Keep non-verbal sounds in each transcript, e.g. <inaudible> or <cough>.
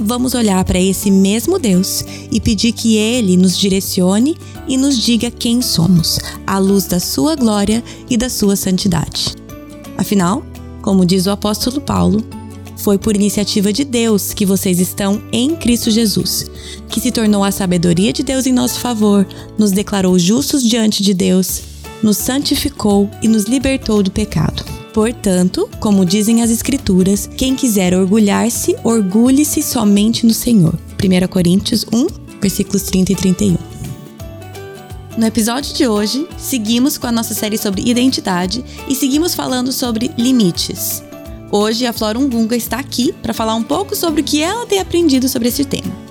vamos olhar para esse mesmo Deus e pedir que Ele nos direcione e nos diga quem somos, à luz da Sua glória e da Sua santidade. Afinal, como diz o apóstolo Paulo, foi por iniciativa de Deus que vocês estão em Cristo Jesus, que se tornou a sabedoria de Deus em nosso favor, nos declarou justos diante de Deus, nos santificou e nos libertou do pecado. Portanto, como dizem as Escrituras, quem quiser orgulhar-se, orgulhe-se somente no Senhor. 1 Coríntios 1, versículos 30 e 31. No episódio de hoje, seguimos com a nossa série sobre identidade e seguimos falando sobre limites. Hoje, a Flora Ungunga está aqui para falar um pouco sobre o que ela tem aprendido sobre esse tema.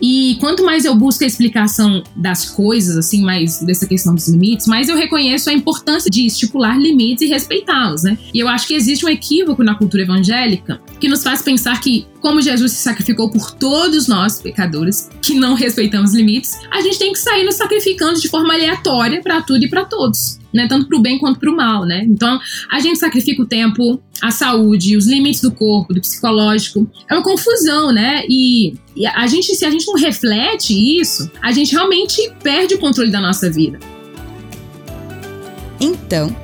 E quanto mais eu busco a explicação das coisas, assim, mais dessa questão dos limites, mais eu reconheço a importância de estipular limites e respeitá-los, né? E eu acho que existe um equívoco na cultura evangélica que nos faz pensar que, como Jesus se sacrificou por todos nós, pecadores, que não respeitamos limites, a gente tem que sair nos sacrificando de forma aleatória para tudo e para todos né? Tanto para o bem quanto para o mal, né? Então, a gente sacrifica o tempo, a saúde, os limites do corpo, do psicológico. É uma confusão, né? E, e a gente, se a gente não reflete isso, a gente realmente perde o controle da nossa vida. Então,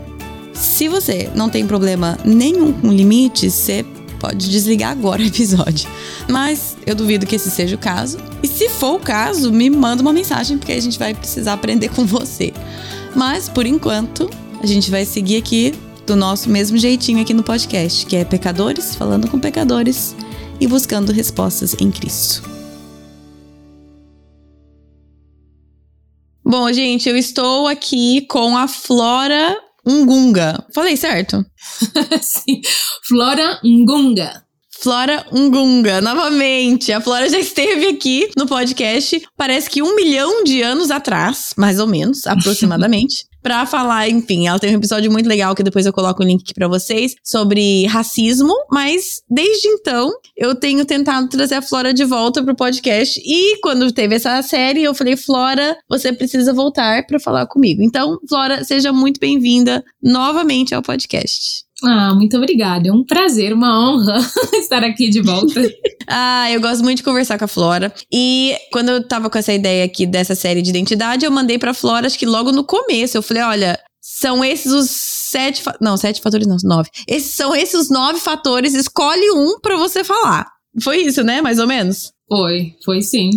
se você não tem problema nenhum com limites, você pode desligar agora o episódio. Mas eu duvido que esse seja o caso. E se for o caso, me manda uma mensagem, porque a gente vai precisar aprender com você. Mas, por enquanto, a gente vai seguir aqui do nosso mesmo jeitinho aqui no podcast, que é pecadores falando com pecadores e buscando respostas em Cristo. Bom, gente, eu estou aqui com a Flora Ungunga. Falei certo? <laughs> Sim, Flora Ungunga. Flora Ungunga, novamente. A Flora já esteve aqui no podcast, parece que um milhão de anos atrás, mais ou menos, <laughs> aproximadamente. Para falar, enfim, ela tem um episódio muito legal que depois eu coloco o link aqui para vocês sobre racismo, mas desde então eu tenho tentado trazer a Flora de volta pro podcast e quando teve essa série eu falei, Flora, você precisa voltar para falar comigo. Então, Flora, seja muito bem-vinda novamente ao podcast. Ah, muito obrigada. É um prazer, uma honra <laughs> estar aqui de volta. <laughs> ah, eu gosto muito de conversar com a Flora. E quando eu tava com essa ideia aqui dessa série de identidade, eu mandei pra Flora, acho que logo no começo. Eu falei: olha, são esses os sete. Não, sete fatores não, nove. Esses são esses os nove fatores. Escolhe um pra você falar. Foi isso, né? Mais ou menos? Foi, foi sim.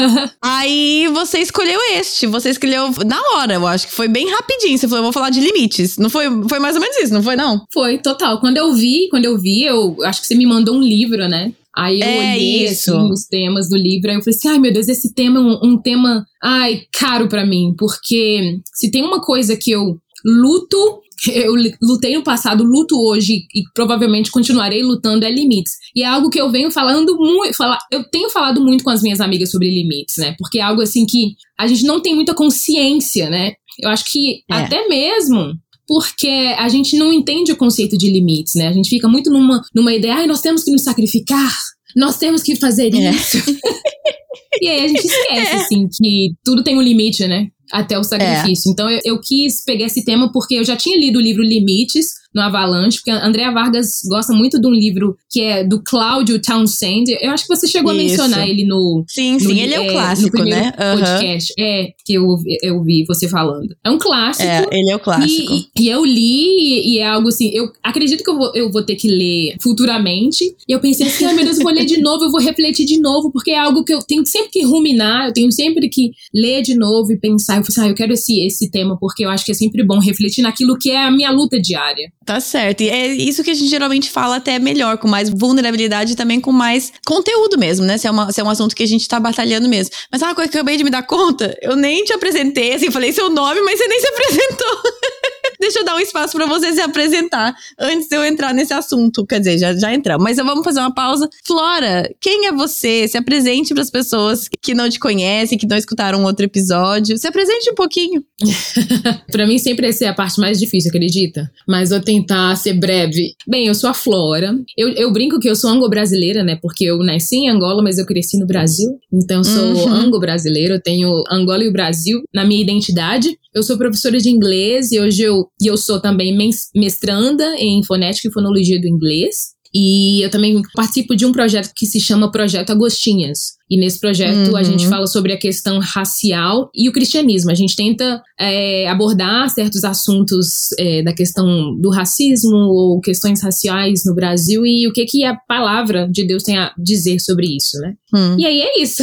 <laughs> Aí você escolheu este, você escolheu na hora, eu acho que foi bem rapidinho. Você falou, eu vou falar de limites. Não foi, foi mais ou menos isso, não foi não? Foi, total. Quando eu vi, quando eu vi, eu acho que você me mandou um livro, né? Aí eu é olhei assim, os temas do livro, aí eu falei assim: ai meu Deus, esse tema é um, um tema, ai, caro para mim, porque se tem uma coisa que eu luto eu lutei no passado, luto hoje e provavelmente continuarei lutando é limites. E é algo que eu venho falando muito, fala, eu tenho falado muito com as minhas amigas sobre limites, né? Porque é algo assim que a gente não tem muita consciência, né? Eu acho que é. até mesmo porque a gente não entende o conceito de limites, né? A gente fica muito numa, numa ideia, ai, nós temos que nos sacrificar, nós temos que fazer é. isso. <laughs> e aí a gente esquece, <laughs> é. assim, que tudo tem um limite, né? Até o sacrifício. É. Então eu, eu quis pegar esse tema porque eu já tinha lido o livro Limites, no Avalanche, porque a Andrea Vargas gosta muito de um livro que é do Cláudio Townsend. Eu acho que você chegou a mencionar ele no. Sim, sim, no, ele é o clássico, né? Uhum. podcast. É, que eu, eu vi você falando. É um clássico. É, ele é o clássico. E, e eu li, e é algo assim, eu acredito que eu vou, eu vou ter que ler futuramente. E eu pensei assim, ai meu Deus, eu vou ler de <laughs> novo, eu vou refletir de novo, porque é algo que eu tenho sempre que ruminar, eu tenho sempre que ler de novo e pensar. Eu falei assim, ah, eu quero esse, esse tema, porque eu acho que é sempre bom refletir naquilo que é a minha luta diária. Tá certo. E é isso que a gente geralmente fala até melhor, com mais vulnerabilidade e também com mais conteúdo mesmo, né? Se é, uma, se é um assunto que a gente tá batalhando mesmo. Mas ah, coisa que eu acabei de me dar conta, eu nem te apresentei, assim, falei seu nome, mas você nem se apresentou. <laughs> deixa eu dar um espaço para você se apresentar antes de eu entrar nesse assunto. Quer dizer, já, já entramos. Mas vamos fazer uma pausa. Flora, quem é você? Se apresente para as pessoas que não te conhecem, que não escutaram outro episódio. Se apresente um pouquinho. <laughs> para mim, sempre essa é a parte mais difícil, acredita? Mas vou tentar ser breve. Bem, eu sou a Flora. Eu, eu brinco que eu sou anglo-brasileira, né? Porque eu nasci em Angola, mas eu cresci no Brasil. Então, eu sou uhum. anglo-brasileira. Eu tenho Angola e o Brasil na minha identidade. Eu sou professora de inglês e hoje eu, e eu sou também mestranda em fonética e fonologia do inglês. E eu também participo de um projeto que se chama Projeto Agostinhas. E nesse projeto uhum. a gente fala sobre a questão racial e o cristianismo. A gente tenta é, abordar certos assuntos é, da questão do racismo ou questões raciais no Brasil e o que, que a palavra de Deus tem a dizer sobre isso, né? Hum. E aí é isso.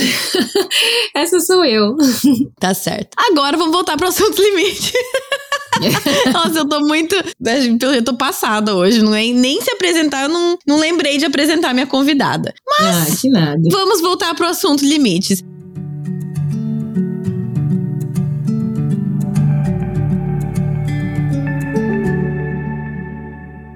<laughs> Essa sou eu. Tá certo. Agora vamos voltar para o assunto limite. <laughs> <laughs> Nossa, eu tô muito. Eu tô passada hoje. Não é, nem se apresentar, eu não, não lembrei de apresentar minha convidada. Mas. Ah, que nada. Vamos voltar pro assunto limites.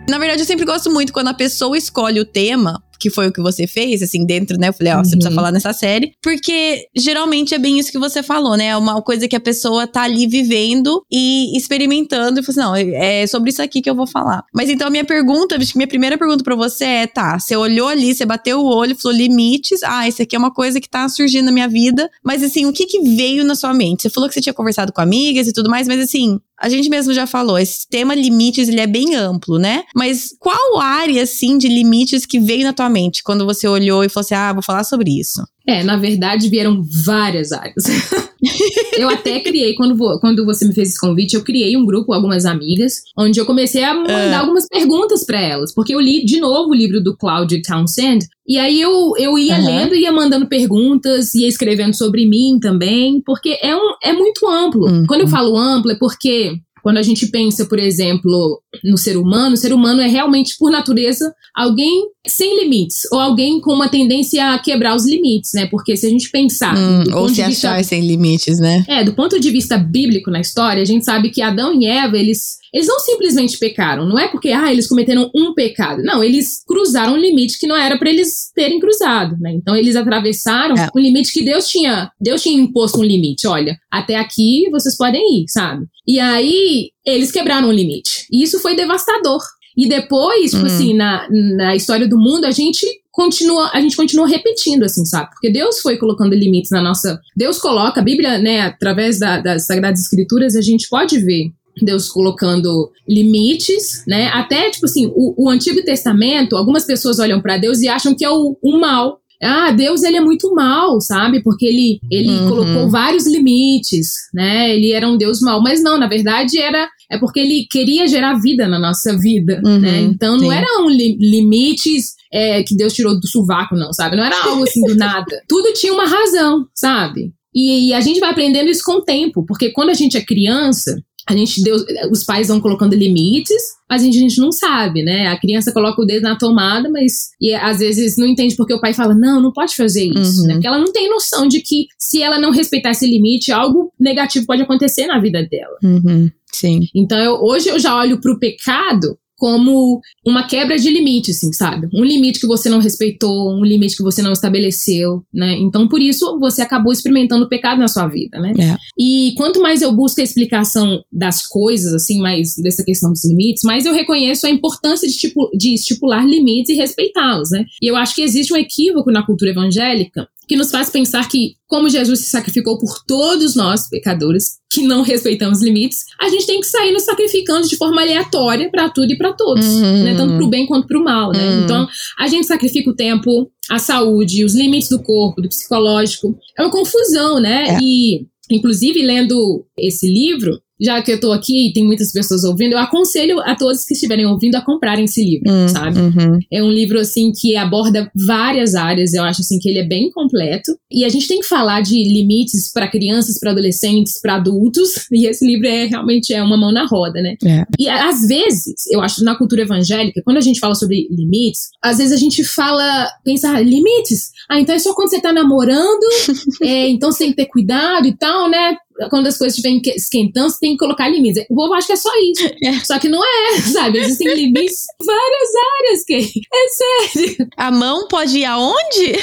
Na verdade, eu sempre gosto muito quando a pessoa escolhe o tema que foi o que você fez, assim, dentro, né? Eu falei, ó, uhum. você precisa uhum. falar nessa série. Porque geralmente é bem isso que você falou, né? É uma coisa que a pessoa tá ali vivendo e experimentando e falou assim, não, é sobre isso aqui que eu vou falar. Mas então a minha pergunta, minha primeira pergunta para você é, tá, você olhou ali, você bateu o olho, falou limites, ah, isso aqui é uma coisa que tá surgindo na minha vida, mas assim, o que que veio na sua mente? Você falou que você tinha conversado com amigas e tudo mais, mas assim, a gente mesmo já falou, esse tema limites, ele é bem amplo, né? Mas qual área, assim, de limites que veio na tua mente quando você olhou e falou assim, ah, vou falar sobre isso? É, na verdade vieram várias áreas. <laughs> eu até criei, quando, quando você me fez esse convite, eu criei um grupo com algumas amigas, onde eu comecei a mandar uh. algumas perguntas para elas, porque eu li de novo o livro do Claude Townsend, e aí eu, eu ia uhum. lendo, ia mandando perguntas, ia escrevendo sobre mim também, porque é, um, é muito amplo. Uhum. Quando eu falo amplo, é porque quando a gente pensa, por exemplo, no ser humano, o ser humano é realmente, por natureza, alguém sem limites, ou alguém com uma tendência a quebrar os limites, né? Porque se a gente pensar. Hum, ou se achar vista, sem limites, né? É, do ponto de vista bíblico na história, a gente sabe que Adão e Eva, eles eles não simplesmente pecaram, não é porque ah, eles cometeram um pecado. Não, eles cruzaram um limite que não era para eles terem cruzado, né? Então eles atravessaram é. um limite que Deus tinha, Deus tinha imposto um limite, olha, até aqui vocês podem ir, sabe? E aí eles quebraram o limite. E isso foi devastador. E depois, tipo hum. assim, na, na história do mundo, a gente continua, a gente continua repetindo, assim, sabe? Porque Deus foi colocando limites na nossa. Deus coloca, a Bíblia, né, através da, das Sagradas Escrituras, a gente pode ver Deus colocando limites, né? Até, tipo assim, o, o Antigo Testamento, algumas pessoas olham para Deus e acham que é o, o mal. Ah, Deus ele é muito mal, sabe? Porque ele, ele uhum. colocou vários limites, né? Ele era um Deus mal. Mas não, na verdade era é porque ele queria gerar vida na nossa vida, uhum, né? Então não eram li limites é, que Deus tirou do sovaco, não, sabe? Não era algo assim do nada. <laughs> Tudo tinha uma razão, sabe? E, e, a gente vai aprendendo isso com o tempo, porque quando a gente é criança, a gente deu, os pais vão colocando limites, mas a gente, a gente não sabe, né? A criança coloca o dedo na tomada, mas e às vezes não entende porque o pai fala, não, não pode fazer isso, uhum. né? Porque ela não tem noção de que se ela não respeitar esse limite, algo negativo pode acontecer na vida dela. Uhum. Sim. Então, eu, hoje eu já olho para o pecado como uma quebra de limite, assim, sabe? Um limite que você não respeitou, um limite que você não estabeleceu, né? Então, por isso, você acabou experimentando o pecado na sua vida, né? É. E quanto mais eu busco a explicação das coisas, assim, mais dessa questão dos limites, mais eu reconheço a importância de, tipo, de estipular limites e respeitá-los, né? E eu acho que existe um equívoco na cultura evangélica que nos faz pensar que, como Jesus se sacrificou por todos nós, pecadores, que não respeitamos limites, a gente tem que sair nos sacrificando de forma aleatória para tudo e para todos, uhum. né? Tanto pro bem quanto pro mal, né? Uhum. Então, a gente sacrifica o tempo, a saúde, os limites do corpo, do psicológico. É uma confusão, né? É. E, inclusive, lendo esse livro, já que eu tô aqui e tem muitas pessoas ouvindo, eu aconselho a todos que estiverem ouvindo a comprarem esse livro, hum, sabe? Uhum. É um livro, assim, que aborda várias áreas, eu acho, assim, que ele é bem completo. E a gente tem que falar de limites para crianças, para adolescentes, para adultos, <laughs> e esse livro é realmente é uma mão na roda, né? É. E às vezes, eu acho, na cultura evangélica, quando a gente fala sobre limites, às vezes a gente fala, pensa, ah, limites? Ah, então é só quando você tá namorando, <laughs> é, então você tem que ter cuidado e tal, né? Quando as coisas estiverem esquentando, você tem que colocar limites. O povo acha que é só isso. É. Só que não é, <laughs> sabe? Existem limites em várias áreas, que é sério. A mão pode ir aonde?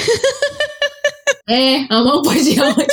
É, a mão pode ir aonde?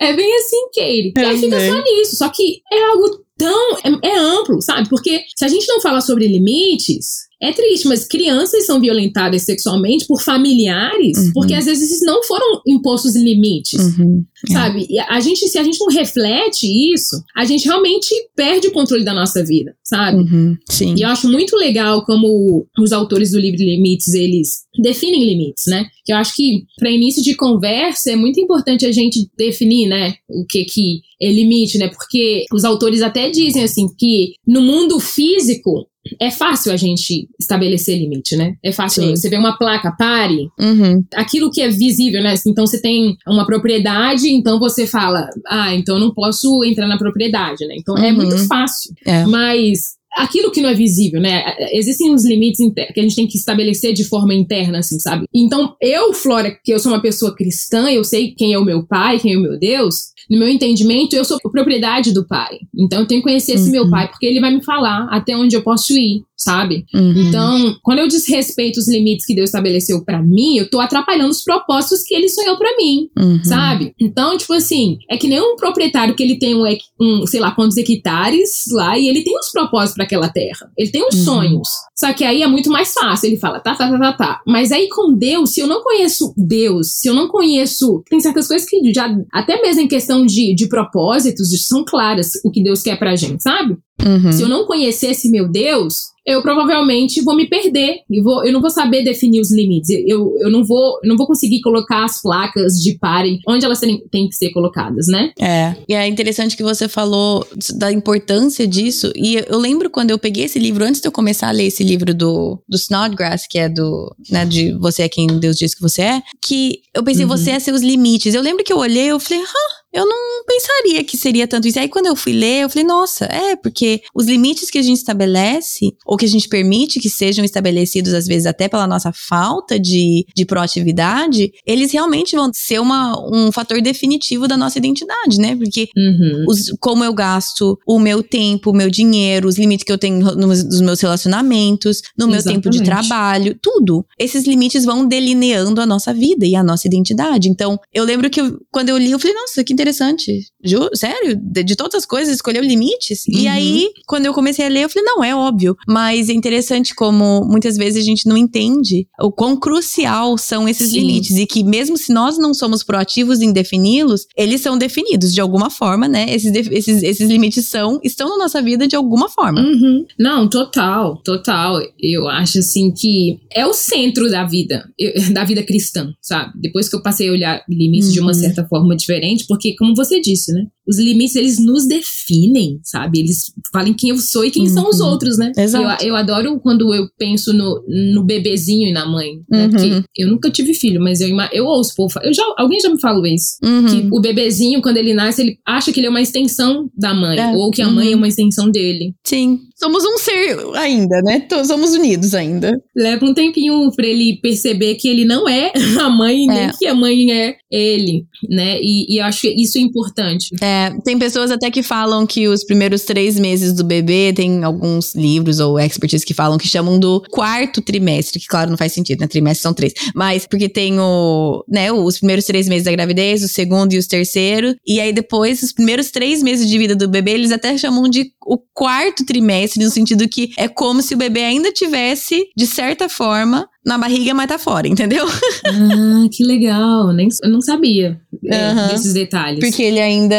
É bem assim, Katie. E aí fica só nisso. Só que é algo tão. É, é amplo, sabe? Porque se a gente não falar sobre limites, é triste, mas crianças são violentadas sexualmente por familiares, uhum. porque às vezes não foram impostos limites, uhum. É. sabe? E a gente, se a gente não reflete isso, a gente realmente perde o controle da nossa vida, sabe? Uhum. Sim. E eu acho muito legal como os autores do livro limites, eles definem limites, né? Que eu acho que para início de conversa é muito importante a gente definir, né, o que que é limite, né? Porque os autores até dizem assim que no mundo físico é fácil a gente estabelecer limite, né? É fácil. Sim. Você vê uma placa, pare. Uhum. Aquilo que é visível, né? Então você tem uma propriedade, então você fala, ah, então eu não posso entrar na propriedade, né? Então é uhum. é muito fácil. É. Mas aquilo que não é visível, né? Existem uns limites que a gente tem que estabelecer de forma interna, assim, sabe? Então, eu, Flora, que eu sou uma pessoa cristã, eu sei quem é o meu pai, quem é o meu Deus, no meu entendimento, eu sou propriedade do pai. Então eu tenho que conhecer esse uhum. meu pai, porque ele vai me falar até onde eu posso ir, sabe? Uhum. Então, quando eu desrespeito os limites que Deus estabeleceu para mim, eu tô atrapalhando os propósitos que ele sonhou para mim, uhum. sabe? Então, tipo assim, é que nem um proprietário que ele tem um, um sei lá quantos hectares lá e ele tem uns propósitos para aquela terra. Ele tem uns uhum. sonhos. Só que aí é muito mais fácil. Ele fala, tá, tá, tá, tá, tá. Mas aí com Deus, se eu não conheço Deus, se eu não conheço. Tem certas coisas que já, até mesmo em questão de, de propósitos, são claras o que Deus quer pra gente, sabe? Uhum. Se eu não conhecesse meu Deus, eu provavelmente vou me perder e vou, eu não vou saber definir os limites. Eu, eu não vou eu não vou conseguir colocar as placas de pare onde elas têm, têm que ser colocadas, né? É. E é interessante que você falou da importância disso. E eu lembro quando eu peguei esse livro, antes de eu começar a ler esse livro do, do Snodgrass, que é do, né, de Você é quem Deus diz que você é, que eu pensei, uhum. você é seus limites. Eu lembro que eu olhei, eu falei, ah, eu não pensaria que seria tanto isso. Aí quando eu fui ler, eu falei, nossa, é, porque os limites que a gente estabelece, ou que a gente permite que sejam estabelecidos, às vezes até pela nossa falta de, de proatividade, eles realmente vão ser uma, um fator definitivo da nossa identidade, né? Porque uhum. os, como eu gasto o meu tempo, o meu dinheiro, os limites que eu tenho nos, nos meus relacionamentos, no meu Exatamente. tempo de trabalho, tudo. Esses limites vão delineando a nossa vida e a nossa identidade. Então, eu lembro que eu, quando eu li, eu falei, nossa, que interessante. Ju, sério? De, de, todas as coisas, escolheu limites? Uhum. E aí, quando eu comecei a ler, eu falei, não, é óbvio. Mas é interessante como muitas vezes a gente não entende o quão crucial são esses Sim. limites. E que mesmo se nós não somos proativos em defini-los, eles são definidos de alguma forma, né? Esses, esses, esses limites são, estão na nossa vida de alguma forma. Uhum. Não, total, total. Eu acho assim que é o centro da vida, <laughs> da vida cristã, sabe? Depois que eu passei a olhar limites uhum. de uma uhum. certa forma diferente, porque porque, como você disse, né? Os limites, eles nos definem, sabe? Eles falam quem eu sou e quem uhum. são os uhum. outros, né? Exato. Eu, eu adoro quando eu penso no, no bebezinho e na mãe, né? Uhum. Porque eu nunca tive filho, mas eu, eu ouço, pô, eu já, alguém já me falou isso. Uhum. Que o bebezinho, quando ele nasce, ele acha que ele é uma extensão da mãe, é. ou que a mãe é uhum. uma extensão dele. Sim. Somos um ser ainda, né? Somos unidos ainda. Leva um tempinho pra ele perceber que ele não é <laughs> a mãe, é. nem que a mãe é ele, né? E, e eu acho que isso é importante. É, tem pessoas até que falam que os primeiros três meses do bebê, tem alguns livros ou experts que falam que chamam do quarto trimestre, que claro, não faz sentido, né? Trimestre são três. Mas porque tem o, né, os primeiros três meses da gravidez, o segundo e os terceiro. E aí depois, os primeiros três meses de vida do bebê, eles até chamam de o quarto trimestre, no sentido que é como se o bebê ainda tivesse, de certa forma, na barriga, mas tá fora, entendeu? Ah, que legal. Nem, eu não sabia é, desses detalhes. Porque ele ainda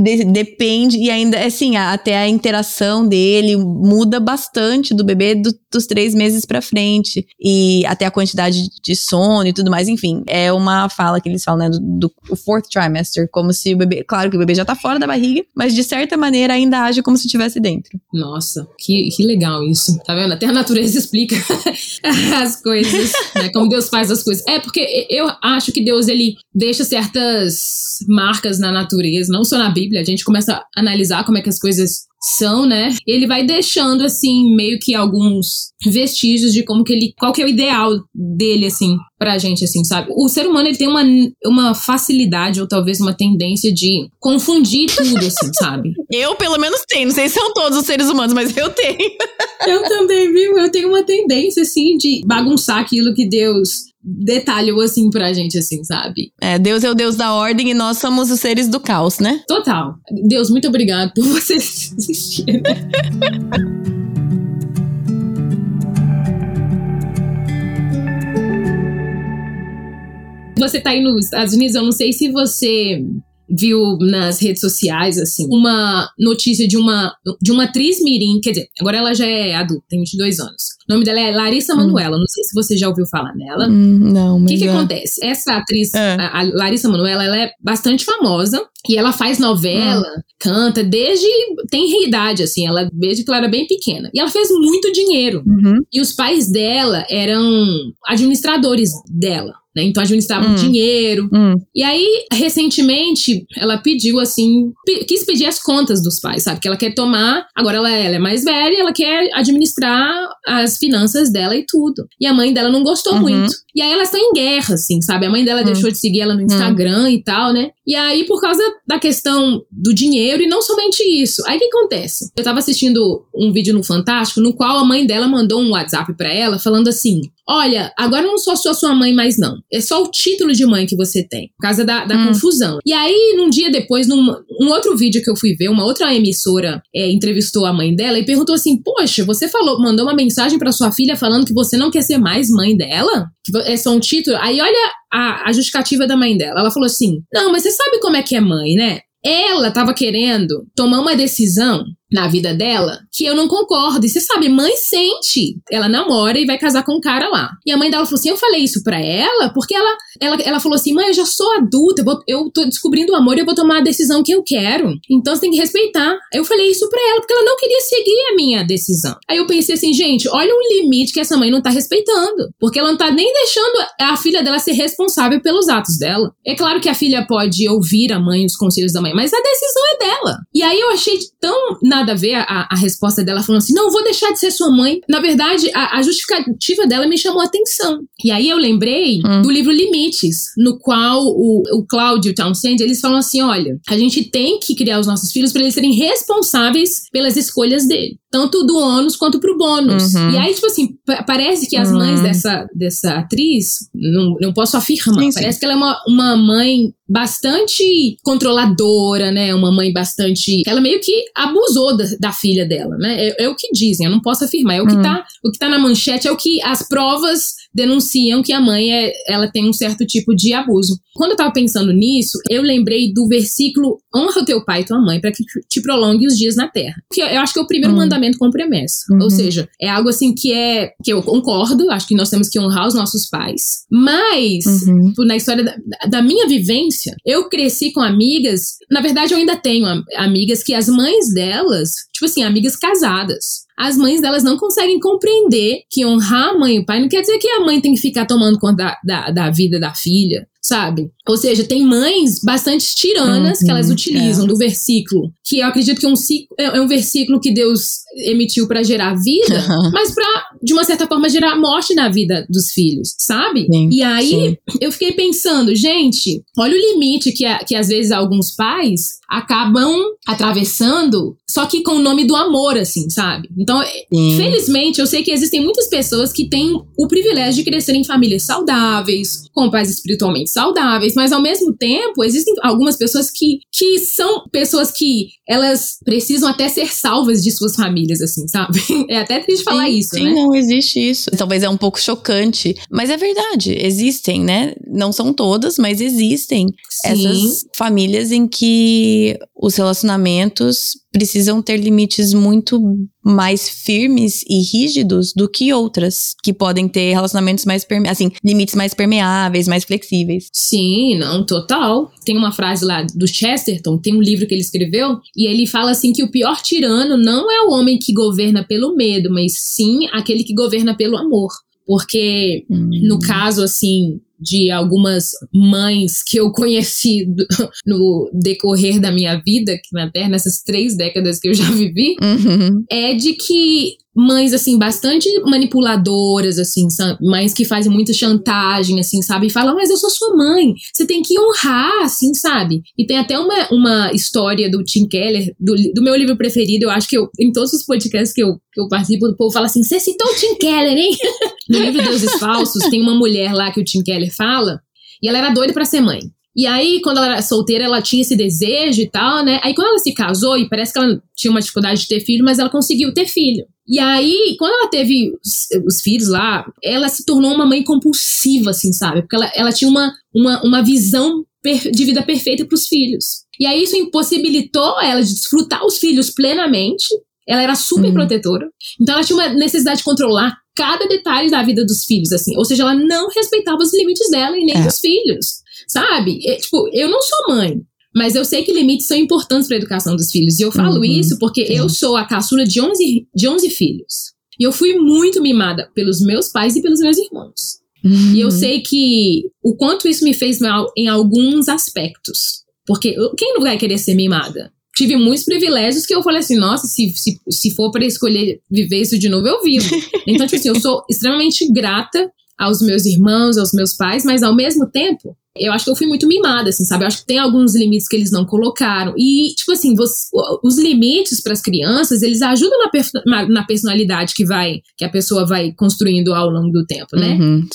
de, depende, e ainda, assim, até a interação dele muda bastante do bebê do, dos três meses pra frente. E até a quantidade de sono e tudo mais, enfim. É uma fala que eles falam, né, do, do fourth trimester, como se o bebê. Claro que o bebê já tá fora da barriga, mas de certa maneira ainda age como se estivesse dentro. Nossa, que, que legal isso. Tá vendo? Até a natureza <laughs> explica <laughs> as coisas né? Como Deus faz as coisas. É, porque eu acho que Deus, ele deixa certas marcas na natureza, não só na Bíblia. A gente começa a analisar como é que as coisas são, né? Ele vai deixando assim meio que alguns vestígios de como que ele, qual que é o ideal dele assim pra gente assim, sabe? O ser humano ele tem uma, uma facilidade ou talvez uma tendência de confundir tudo assim, <laughs> sabe? Eu pelo menos tenho, não sei se são todos os seres humanos, mas eu tenho. eu também, viu? Eu tenho uma tendência assim de bagunçar aquilo que Deus detalhou assim pra gente, assim, sabe? É, Deus é o Deus da ordem e nós somos os seres do caos, né? Total. Deus, muito obrigado por você <laughs> existir. você tá aí nos Estados Unidos, eu não sei se você viu nas redes sociais, assim, uma notícia de uma, de uma atriz mirim, quer dizer, agora ela já é adulta, tem 22 anos. O nome dela é Larissa Manoela, não sei se você já ouviu falar nela. Hum, não, mas... O que que é. acontece? Essa atriz, é. a, Larissa Manoela, ela é bastante famosa e ela faz novela, hum. canta, desde, tem idade, assim, ela desde que ela era bem pequena. E ela fez muito dinheiro. Uhum. E os pais dela eram administradores dela né? Então administrava hum. dinheiro. Hum. E aí, recentemente, ela pediu assim, quis pedir as contas dos pais, sabe? Que ela quer tomar, agora ela, ela é mais velha, ela quer administrar as finanças dela e tudo. E a mãe dela não gostou uhum. muito. E aí elas estão em guerra, assim, sabe? A mãe dela hum. deixou de seguir ela no hum. Instagram hum. e tal, né? E aí, por causa da questão do dinheiro, e não somente isso. Aí o que acontece? Eu tava assistindo um vídeo no Fantástico, no qual a mãe dela mandou um WhatsApp para ela, falando assim: Olha, agora não sou só sua mãe mais, não. É só o título de mãe que você tem, por causa da, da hum. confusão. E aí, num dia depois, num um outro vídeo que eu fui ver, uma outra emissora é, entrevistou a mãe dela e perguntou assim: Poxa, você falou, mandou uma mensagem para sua filha falando que você não quer ser mais mãe dela? Que é só um título. Aí olha a, a justificativa da mãe dela. Ela falou assim: Não, mas você sabe como é que é mãe, né? Ela estava querendo tomar uma decisão na vida dela que eu não concordo. E você sabe, mãe sente. Ela namora e vai casar com um cara lá. E a mãe dela falou assim: Eu falei isso pra ela porque ela, ela, ela falou assim: Mãe, eu já sou adulta, eu, vou, eu tô descobrindo o amor e eu vou tomar a decisão que eu quero. Então você tem que respeitar. Eu falei isso pra ela porque ela não queria seguir a minha decisão. Aí eu pensei assim: Gente, olha um limite que essa mãe não tá respeitando. Porque ela não tá nem deixando a filha dela ser responsável pelos atos dela. É claro que a filha pode ouvir a mãe, os conselhos da mãe, mas a decisão é dela. E aí eu achei tão nada a ver a, a resposta dela falando assim: não, vou deixar de ser sua mãe. Na verdade, a, a justificativa dela me chamou a atenção. E aí eu lembrei hum. do livro Limites, no qual o, o Cláudio Townsend eles falam assim: olha, a gente tem que criar os nossos filhos para eles serem responsáveis pelas escolhas dele tanto do ônus quanto pro bônus. Uhum. E aí, tipo assim, parece que as uhum. mães dessa, dessa atriz, não, não posso afirmar, sim, parece sim. que ela é uma, uma mãe bastante controladora, né? Uma mãe bastante. Ela meio que abusou da, da filha dela, né? É, é, o que dizem, eu não posso afirmar. É o, uhum. que tá, o que tá na manchete, é o que as provas denunciam que a mãe é, ela tem um certo tipo de abuso. Quando eu tava pensando nisso, eu lembrei do versículo honra o teu pai e tua mãe para que te prolongue os dias na terra. Que eu acho que é o primeiro uhum. mandamento com promessa. Uhum. Ou seja, é algo assim que é que eu concordo, acho que nós temos que honrar os nossos pais. Mas uhum. na história da, da, minha vivência, eu cresci com amigas, na verdade eu ainda tenho amigas que as mães delas, tipo assim, amigas casadas, as mães delas não conseguem compreender que honrar a mãe e o pai não quer dizer que a mãe tem que ficar tomando conta da, da, da vida da filha, sabe? Ou seja, tem mães bastante tiranas uhum, que elas uhum, utilizam é. do versículo, que eu acredito que é um, é, é um versículo que Deus emitiu para gerar vida, uhum. mas para de uma certa forma gerar morte na vida dos filhos, sabe? Sim, e aí sim. eu fiquei pensando, gente, olha o limite que, que às vezes alguns pais acabam atravessando, só que com o nome do amor, assim, sabe? Então, sim. felizmente, eu sei que existem muitas pessoas que têm o privilégio de crescer em famílias saudáveis, com pais espiritualmente saudáveis, mas ao mesmo tempo, existem algumas pessoas que, que são pessoas que elas precisam até ser salvas de suas famílias, assim, sabe? <laughs> É até triste falar sim, isso, sim, né? não existe isso. Talvez é um pouco chocante, mas é verdade. Existem, né? Não são todas, mas existem sim. essas famílias em que os relacionamentos precisam ter limites muito mais firmes e rígidos do que outras que podem ter relacionamentos mais assim, limites mais permeáveis, mais flexíveis. Sim, não, total. Tem uma frase lá do Chesterton, tem um livro que ele escreveu, e ele fala assim que o pior tirano não é o homem que governa pelo medo, mas sim aquele que governa pelo amor. Porque, hum. no caso, assim, de algumas mães que eu conheci do, <laughs> no decorrer da minha vida aqui na Terra, nessas três décadas que eu já vivi, uhum. é de que mães, assim, bastante manipuladoras, assim, mães que fazem muita chantagem, assim, sabe? E falam, mas eu sou sua mãe, você tem que honrar, assim, sabe? E tem até uma, uma história do Tim Keller, do, do meu livro preferido, eu acho que eu, em todos os podcasts que eu, que eu participo, o povo fala assim, você citou o Tim Keller, hein? <laughs> no livro Deuses Falsos, tem uma mulher lá que o Tim Keller fala, e ela era doida para ser mãe. E aí, quando ela era solteira, ela tinha esse desejo e tal, né? Aí, quando ela se casou, e parece que ela tinha uma dificuldade de ter filho, mas ela conseguiu ter filho. E aí, quando ela teve os, os filhos lá, ela se tornou uma mãe compulsiva, assim, sabe? Porque ela, ela tinha uma, uma, uma visão de vida perfeita para os filhos. E aí, isso impossibilitou ela de desfrutar os filhos plenamente. Ela era super uhum. protetora. Então, ela tinha uma necessidade de controlar cada detalhe da vida dos filhos, assim. Ou seja, ela não respeitava os limites dela e nem é. dos filhos. Sabe? É, tipo, eu não sou mãe, mas eu sei que limites são importantes para a educação dos filhos. E eu falo uhum, isso porque eu sou a caçula de 11, de 11 filhos. E eu fui muito mimada pelos meus pais e pelos meus irmãos. Uhum. E eu sei que o quanto isso me fez mal em alguns aspectos. Porque quem não vai querer ser mimada? Tive muitos privilégios que eu falei assim, nossa, se, se, se for para escolher viver isso de novo, eu vivo. <laughs> Então, tipo assim, eu sou extremamente grata aos meus irmãos, aos meus pais, mas ao mesmo tempo, eu acho que eu fui muito mimada, assim, sabe? Eu acho que tem alguns limites que eles não colocaram. E, tipo assim, você, os limites para as crianças, eles ajudam na, na, personalidade que vai, que a pessoa vai construindo ao longo do tempo, né? Uhum,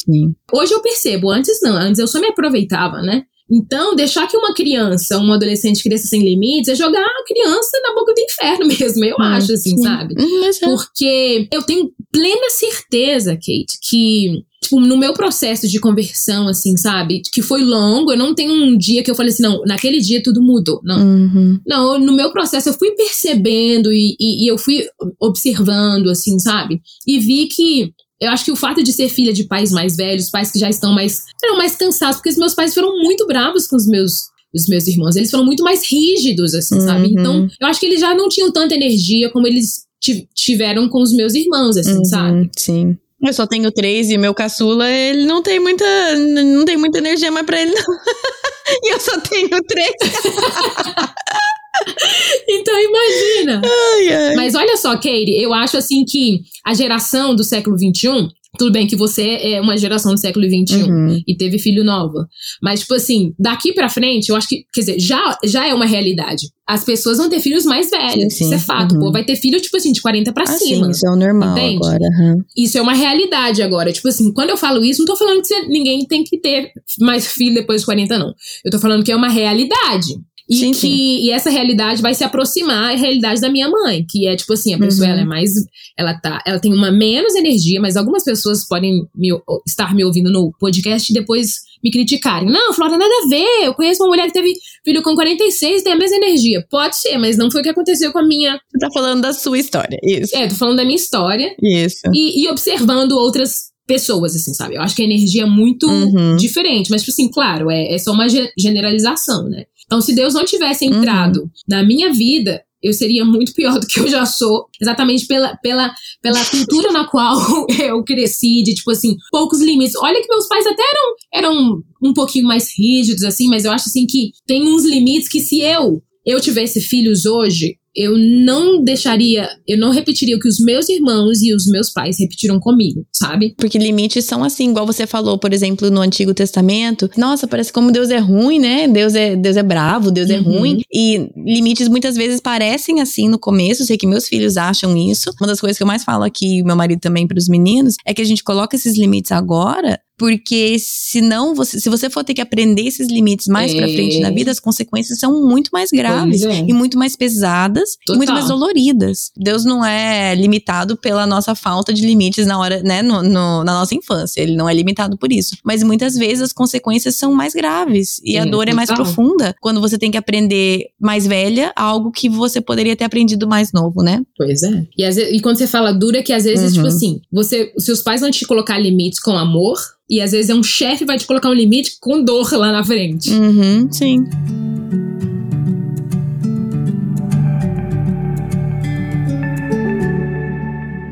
Hoje eu percebo, antes não, antes eu só me aproveitava, né? Então, deixar que uma criança, um adolescente cresça sem limites é jogar a criança na boca do inferno <laughs> mesmo, eu hum, acho, assim, sim. sabe? Uhum, é. Porque eu tenho plena certeza, Kate, que tipo, no meu processo de conversão, assim, sabe? Que foi longo, eu não tenho um dia que eu falei assim, não, naquele dia tudo mudou. Não. Uhum. Não, no meu processo eu fui percebendo e, e, e, eu fui observando, assim, sabe? E vi que eu acho que o fato de ser filha de pais mais velhos, pais que já estão mais. eram mais cansados, porque os meus pais foram muito bravos com os meus. Os meus irmãos, eles foram muito mais rígidos, assim, uhum. sabe? Então, eu acho que eles já não tinham tanta energia como eles tiveram com os meus irmãos, assim, uhum, sabe? Sim. Eu só tenho três e meu caçula, ele não tem muita. Não tem muita energia mais pra ele, não. <laughs> e eu só tenho três. <laughs> <laughs> então imagina. Ai, ai. Mas olha só, Katie, eu acho assim que a geração do século XXI tudo bem que você é uma geração do século XXI uhum. e teve filho nova. Mas, tipo assim, daqui pra frente, eu acho que, quer dizer, já, já é uma realidade. As pessoas vão ter filhos mais velhos. Sim, sim. Isso é fato. Uhum. Pô, vai ter filho, tipo assim, de 40 pra ah, cima. Sim, isso é o normal entende? agora. Uhum. Isso é uma realidade agora. Tipo assim, quando eu falo isso, não tô falando que ninguém tem que ter mais filho depois de 40, não. Eu tô falando que é uma realidade. E sim, que sim. E essa realidade vai se aproximar à realidade da minha mãe, que é tipo assim, a pessoa uhum. ela é mais ela tá, ela tem uma menos energia, mas algumas pessoas podem me, estar me ouvindo no podcast e depois me criticarem. Não, Flora, nada a ver. Eu conheço uma mulher que teve filho com 46 e tem a mesma energia. Pode ser, mas não foi o que aconteceu com a minha. Você tá falando da sua história, isso. É, tô falando da minha história. Isso. E, e observando outras pessoas, assim, sabe? Eu acho que a energia é muito uhum. diferente, mas, tipo assim, claro, é, é só uma generalização, né? Então, se Deus não tivesse uhum. entrado uhum. na minha vida, eu seria muito pior do que eu já sou, exatamente pela, pela, pela cultura na qual <laughs> eu cresci, de tipo assim, poucos limites. Olha que meus pais até eram, eram um pouquinho mais rígidos, assim, mas eu acho assim que tem uns limites que se eu eu tivesse filhos hoje, eu não deixaria, eu não repetiria o que os meus irmãos e os meus pais repetiram comigo, sabe? Porque limites são assim, igual você falou, por exemplo, no Antigo Testamento. Nossa, parece como Deus é ruim, né? Deus é, Deus é bravo, Deus é uhum. é ruim. E limites muitas vezes parecem assim no começo, sei que meus filhos acham isso. Uma das coisas que eu mais falo aqui, meu marido também para os meninos, é que a gente coloca esses limites agora porque senão você, se você for ter que aprender esses limites mais é. para frente na vida, as consequências são muito mais graves é. e muito mais pesadas Total. e muito mais doloridas. Deus não é limitado pela nossa falta de limites na hora, né, no, no, na nossa infância. Ele não é limitado por isso. Mas muitas vezes as consequências são mais graves e é, a dor é mais profunda quando você tem que aprender mais velha algo que você poderia ter aprendido mais novo, né? Pois é. E, vezes, e quando você fala dura, que às vezes, tipo uhum. tipo assim, você, seus pais vão te colocar limites com amor, e às vezes é um chefe vai te colocar um limite com dor lá na frente. Uhum, sim.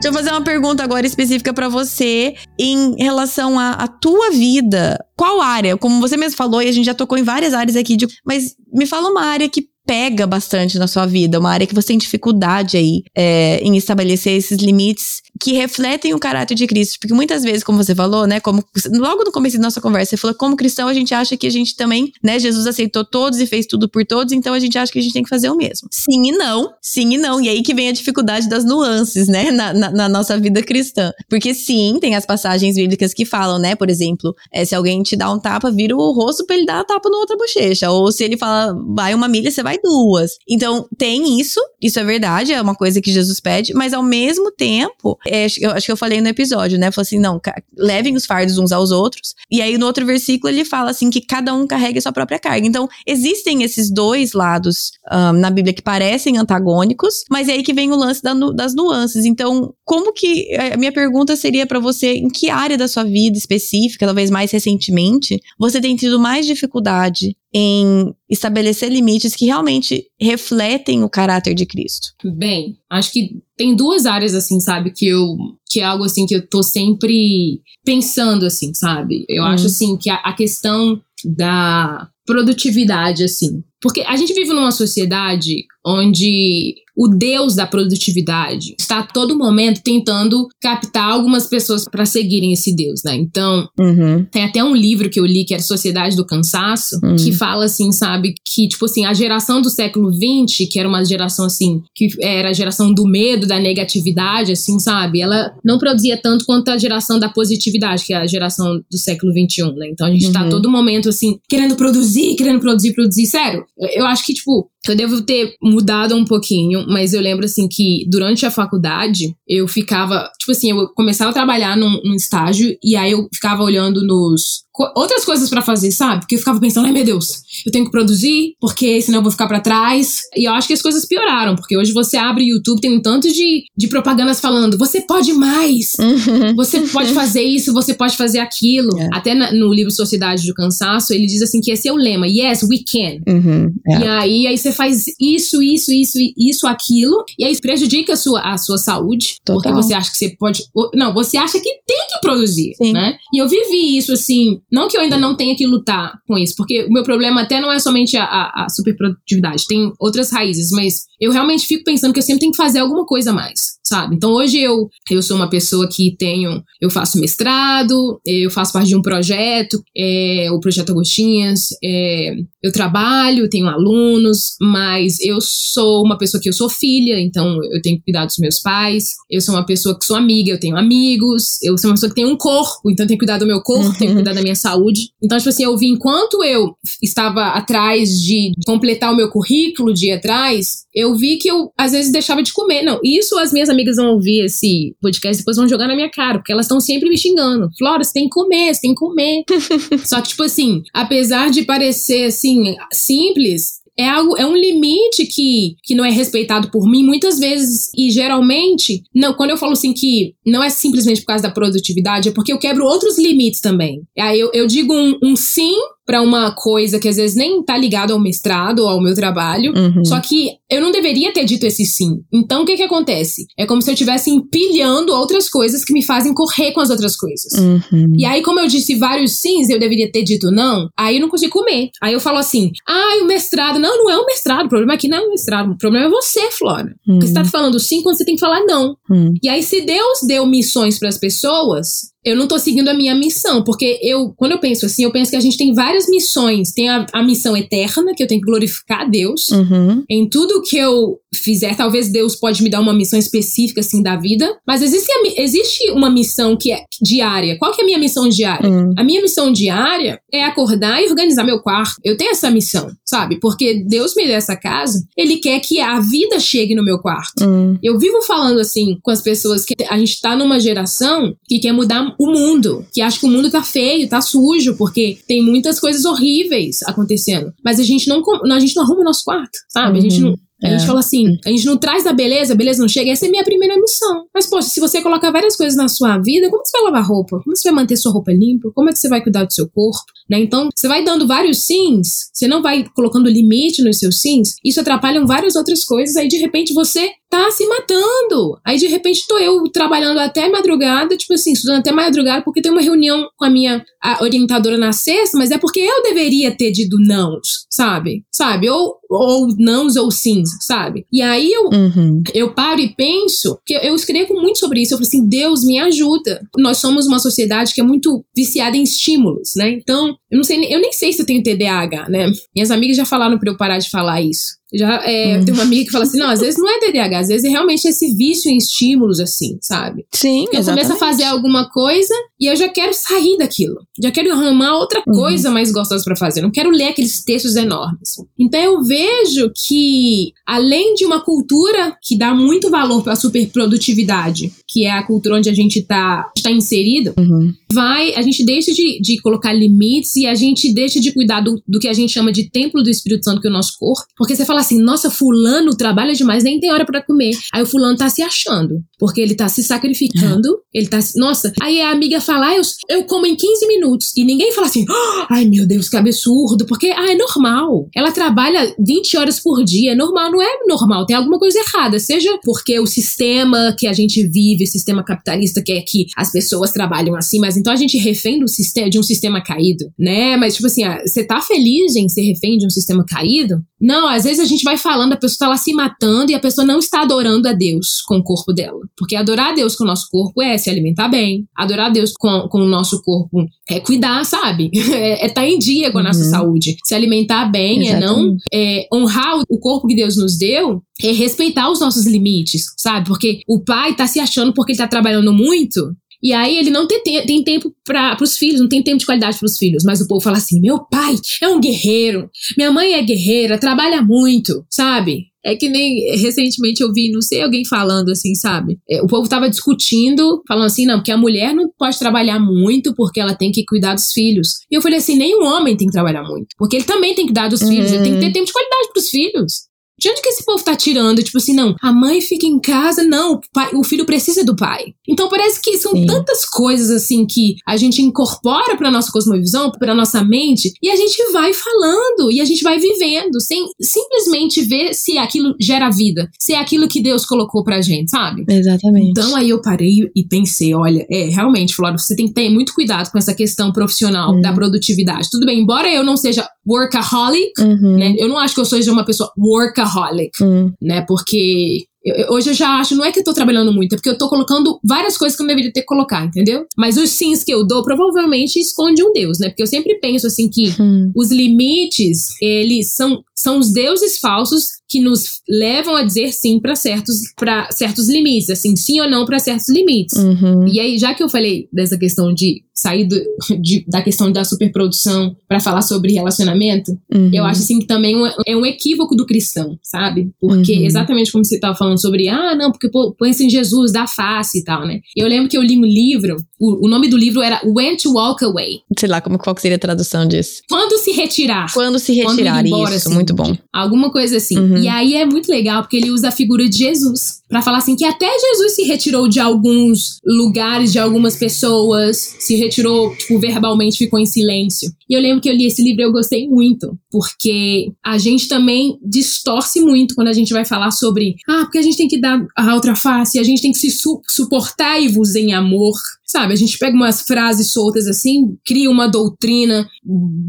Deixa eu fazer uma pergunta agora específica para você em relação à tua vida. Qual área? Como você mesmo falou, e a gente já tocou em várias áreas aqui, de, mas me fala uma área que pega bastante na sua vida, uma área que você tem dificuldade aí é, em estabelecer esses limites que refletem o caráter de Cristo. Porque muitas vezes, como você falou, né, como logo no começo da nossa conversa, você falou, como cristão, a gente acha que a gente também, né, Jesus aceitou todos e fez tudo por todos, então a gente acha que a gente tem que fazer o mesmo. Sim e não, sim e não. E aí que vem a dificuldade das nuances, né, na, na, na nossa vida cristã. Porque sim, tem as passagens bíblicas que falam, né, por exemplo, é, se alguém te dá um tapa, vira o rosto pra ele dar a tapa no outra bochecha. Ou se ele fala, vai uma milha, você vai duas. Então, tem isso, isso é verdade, é uma coisa que Jesus pede, mas ao mesmo tempo, é, eu acho que eu falei no episódio, né? Falei assim, não, levem os fardos uns aos outros. E aí no outro versículo ele fala assim que cada um carregue a sua própria carga. Então, existem esses dois lados um, na Bíblia que parecem antagônicos, mas é aí que vem o lance da, das nuances. Então, como que. A minha pergunta seria para você: em que área da sua vida específica, talvez mais recentemente, você tem tido mais dificuldade em estabelecer limites que realmente refletem o caráter de Cristo? Bem, acho que tem duas áreas assim, sabe, que eu que é algo assim que eu tô sempre pensando assim, sabe? Eu hum. acho assim que a, a questão da produtividade assim, porque a gente vive numa sociedade onde o deus da produtividade está a todo momento tentando captar algumas pessoas para seguirem esse deus, né? Então, uhum. tem até um livro que eu li que era Sociedade do Cansaço, uhum. que fala assim, sabe, que tipo assim, a geração do século XX, que era uma geração assim, que era a geração do medo, da negatividade, assim, sabe? Ela não produzia tanto quanto a geração da positividade, que é a geração do século XXI, né? Então a gente está uhum. a todo momento assim, querendo produzir, querendo produzir, produzir, sério. Eu acho que tipo, eu devo ter mudado um pouquinho, mas eu lembro assim que durante a faculdade eu ficava, tipo assim, eu começava a trabalhar num, num estágio e aí eu ficava olhando nos outras coisas para fazer, sabe? Porque eu ficava pensando, ai meu Deus, eu tenho que produzir, porque senão eu vou ficar para trás. E eu acho que as coisas pioraram, porque hoje você abre o YouTube, tem um tanto de, de propagandas falando, você pode mais, uhum. você pode <laughs> fazer isso, você pode fazer aquilo. É. Até na, no livro Sociedade do Cansaço, ele diz assim que esse é o lema, yes, we can. Uhum. É. E aí, aí você faz isso, isso, isso, isso, aquilo, e aí prejudica a sua, a sua saúde, Total. porque você acha que você pode. Não, você acha que tem que produzir, Sim. né? E eu vivi isso assim não que eu ainda não tenha que lutar com isso, porque o meu problema até não é somente a, a, a superprodutividade, tem outras raízes, mas eu realmente fico pensando que eu sempre tenho que fazer alguma coisa a mais sabe? Então hoje eu, eu sou uma pessoa que tenho, eu faço mestrado, eu faço parte de um projeto, é, o Projeto Agostinhas, é, eu trabalho, tenho alunos, mas eu sou uma pessoa que eu sou filha, então eu tenho que cuidar dos meus pais, eu sou uma pessoa que sou amiga, eu tenho amigos, eu sou uma pessoa que tem um corpo, então eu tenho que cuidar do meu corpo, uhum. tenho que cuidar da minha saúde. Então, tipo assim, eu vi enquanto eu estava atrás de completar o meu currículo de ir atrás, eu vi que eu às vezes deixava de comer. Não, isso as minhas amigas vão ouvir esse podcast depois vão jogar na minha cara, porque elas estão sempre me xingando. Flora, você tem que comer, você tem que comer. <laughs> Só que, tipo assim, apesar de parecer assim, simples, é algo, é um limite que, que não é respeitado por mim muitas vezes e geralmente, não, quando eu falo assim que não é simplesmente por causa da produtividade, é porque eu quebro outros limites também. Aí eu, eu digo um, um sim para uma coisa que às vezes nem tá ligado ao mestrado ou ao meu trabalho. Uhum. Só que eu não deveria ter dito esse sim. Então o que que acontece? É como se eu estivesse empilhando outras coisas que me fazem correr com as outras coisas. Uhum. E aí, como eu disse vários sims, eu deveria ter dito não, aí eu não consigo comer. Aí eu falo assim: ai, ah, o mestrado. Não, não é o mestrado. O problema aqui não é o mestrado. O problema é você, Flora. Uhum. Porque você tá falando sim quando você tem que falar não. Uhum. E aí, se Deus deu missões para as pessoas, eu não tô seguindo a minha missão, porque eu, quando eu penso assim, eu penso que a gente tem várias missões. Tem a, a missão eterna, que eu tenho que glorificar a Deus. Uhum. Em tudo que eu fizer, talvez Deus pode me dar uma missão específica, assim, da vida. Mas existe, existe uma missão que é diária. Qual que é a minha missão diária? Uhum. A minha missão diária é acordar e organizar meu quarto. Eu tenho essa missão, sabe? Porque Deus me deu essa casa, Ele quer que a vida chegue no meu quarto. Uhum. Eu vivo falando, assim, com as pessoas que a gente tá numa geração que quer mudar o mundo, que acha que o mundo tá feio, tá sujo, porque tem muitas coisas horríveis acontecendo. Mas a gente não, a gente não arruma o nosso quarto, sabe? Uhum. A gente não, a gente é. fala assim, a gente não traz da beleza, a beleza não chega, essa é a minha primeira missão. Mas, poxa, se você colocar várias coisas na sua vida, como você vai lavar roupa? Como você vai manter sua roupa limpa? Como é que você vai cuidar do seu corpo? Né? Então, você vai dando vários sims, você não vai colocando limite nos seus sims, isso atrapalha várias outras coisas, aí de repente você tá se matando. Aí de repente tô eu trabalhando até madrugada, tipo assim, estudando até madrugada, porque tem uma reunião com a minha a orientadora na sexta, mas é porque eu deveria ter dito não, sabe? Sabe? Ou, ou nãos ou sims, sabe? E aí eu, uhum. eu paro e penso, que eu escrevo muito sobre isso. Eu falo assim, Deus me ajuda. Nós somos uma sociedade que é muito viciada em estímulos, né? Então, eu não sei, eu nem sei se eu tenho TDAH, né? Minhas amigas já falaram para eu parar de falar isso. Já é, hum. tem uma amiga que fala assim: não, às vezes não é TDAH, às vezes é realmente esse vício em estímulos, assim, sabe? Sim. Eu exatamente. começo a fazer alguma coisa e eu já quero sair daquilo. Já quero arrumar outra uhum. coisa mais gostosa para fazer. Não quero ler aqueles textos enormes. Então eu vejo que, além de uma cultura que dá muito valor para a superprodutividade, que é a cultura onde a gente está tá inserido, uhum. vai, a gente deixa de, de colocar limites e a gente deixa de cuidar do, do que a gente chama de templo do Espírito Santo, que é o nosso corpo. Porque você fala assim, nossa, fulano trabalha demais, nem tem hora para comer. Aí o fulano tá se achando, porque ele tá se sacrificando, é. ele tá, nossa. Aí a amiga fala, ah, eu, eu como em 15 minutos. E ninguém fala assim, oh, ai meu Deus, que absurdo, porque, ah, é normal. Ela trabalha 20 horas por dia, é normal, não é normal, tem alguma coisa errada. Seja porque o sistema que a gente vive, o sistema capitalista quer que as pessoas trabalham assim, mas então a gente refém do sistema, de um sistema caído, né? Mas, tipo assim, ah, você tá feliz em ser refém de um sistema caído? Não, às vezes a gente vai falando, a pessoa está lá se matando e a pessoa não está adorando a Deus com o corpo dela. Porque adorar a Deus com o nosso corpo é se alimentar bem. Adorar a Deus com, com o nosso corpo é cuidar, sabe? <laughs> É estar é tá em dia com a nossa uhum. saúde. Se alimentar bem Exatamente. é não é, honrar o corpo que Deus nos deu é respeitar os nossos limites, sabe? Porque o pai tá se achando porque ele tá trabalhando muito, e aí ele não tem, tem tempo para os filhos, não tem tempo de qualidade para os filhos. Mas o povo fala assim: meu pai é um guerreiro, minha mãe é guerreira, trabalha muito, sabe? É que nem recentemente eu vi, não sei, alguém falando assim, sabe? É, o povo tava discutindo, falando assim, não, porque a mulher não pode trabalhar muito porque ela tem que cuidar dos filhos. E eu falei assim, nenhum homem tem que trabalhar muito. Porque ele também tem que cuidar dos uhum. filhos, ele tem que ter tempo de qualidade pros filhos. De onde que esse povo tá tirando? Tipo assim, não, a mãe fica em casa, não, o, pai, o filho precisa do pai. Então parece que são Sim. tantas coisas assim que a gente incorpora pra nossa cosmovisão, pra nossa mente, e a gente vai falando, e a gente vai vivendo, sem simplesmente ver se aquilo gera vida, se é aquilo que Deus colocou pra gente, sabe? Exatamente. Então aí eu parei e pensei, olha, é, realmente, Flora, você tem que ter muito cuidado com essa questão profissional, da produtividade. Tudo bem, embora eu não seja workaholic, uhum. né? Eu não acho que eu seja uma pessoa workaholic, uhum. né? Porque eu, hoje eu já acho, não é que eu tô trabalhando muito, é porque eu tô colocando várias coisas que eu deveria ter que colocar, entendeu? Mas os sims que eu dou provavelmente esconde um Deus, né? Porque eu sempre penso assim que uhum. os limites, eles são, são os deuses falsos que nos levam a dizer sim para certos, pra certos limites, assim, sim ou não para certos limites. Uhum. E aí, já que eu falei dessa questão de sair do, <laughs> de, da questão da superprodução para falar sobre relacionamento, uhum. eu acho assim que também é um equívoco do cristão, sabe? Porque uhum. exatamente como você estava falando sobre, ah, não, porque põe-se em Jesus, dá face e tal, né? Eu lembro que eu li um livro, o, o nome do livro era When to Walk Away. Sei lá, como, qual seria a tradução disso? Quando se retirar. Quando se retirar, Quando embora, isso, assim, muito bom. Alguma coisa assim. Uhum. E aí é muito legal, porque ele usa a figura de Jesus para falar assim que até Jesus se retirou de alguns lugares, de algumas pessoas, se retirou, tipo, verbalmente ficou em silêncio. E eu lembro que eu li esse livro e eu gostei muito, porque a gente também distorce muito quando a gente vai falar sobre, ah, porque a gente tem que dar a outra face, a gente tem que se su suportar-vos em amor. Sabe, a gente pega umas frases soltas assim, cria uma doutrina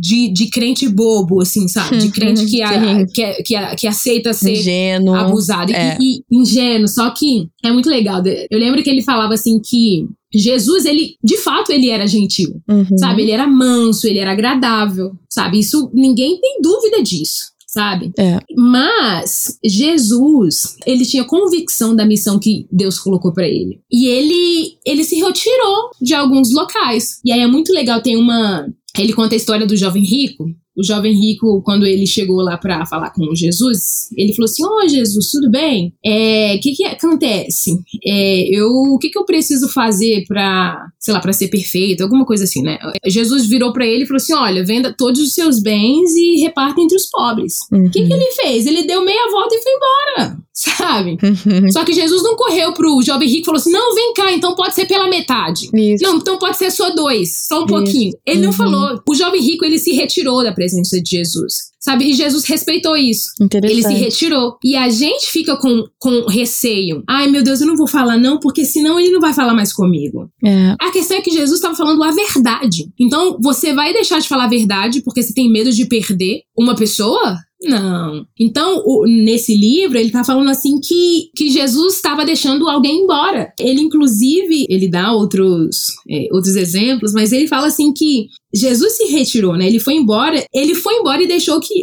de, de crente bobo, assim, sabe? De <laughs> crente que, a, que, que, que, aceita ser ingênuo, abusado. É. E, e ingênuo, só que é muito legal. Eu lembro que ele falava assim que Jesus, ele, de fato, ele era gentil, uhum. sabe? Ele era manso, ele era agradável, sabe? Isso, ninguém tem dúvida disso sabe? É. Mas Jesus, ele tinha convicção da missão que Deus colocou para ele. E ele ele se retirou de alguns locais. E aí é muito legal, tem uma ele conta a história do jovem rico, o jovem rico, quando ele chegou lá para falar com Jesus, ele falou assim: Ó, oh, Jesus, tudo bem? O é, que, que acontece? É, eu, o que, que eu preciso fazer para, sei lá, para ser perfeito? Alguma coisa assim, né? Jesus virou para ele e falou assim: Olha, venda todos os seus bens e reparta entre os pobres. O uhum. que, que ele fez? Ele deu meia volta e foi embora. Sabe? Só que Jesus não correu pro jovem rico e falou assim: não, vem cá, então pode ser pela metade. Isso. Não, então pode ser só dois, só um Isso. pouquinho. Ele uhum. não falou. O jovem rico, ele se retirou da presença de Jesus sabe? E Jesus respeitou isso. Ele se retirou. E a gente fica com, com receio. Ai, meu Deus, eu não vou falar não, porque senão ele não vai falar mais comigo. É. A questão é que Jesus estava falando a verdade. Então, você vai deixar de falar a verdade porque você tem medo de perder uma pessoa? Não. Então, o, nesse livro, ele tá falando assim que, que Jesus estava deixando alguém embora. Ele, inclusive, ele dá outros, é, outros exemplos, mas ele fala assim que Jesus se retirou, né? Ele foi embora, ele foi embora e deixou que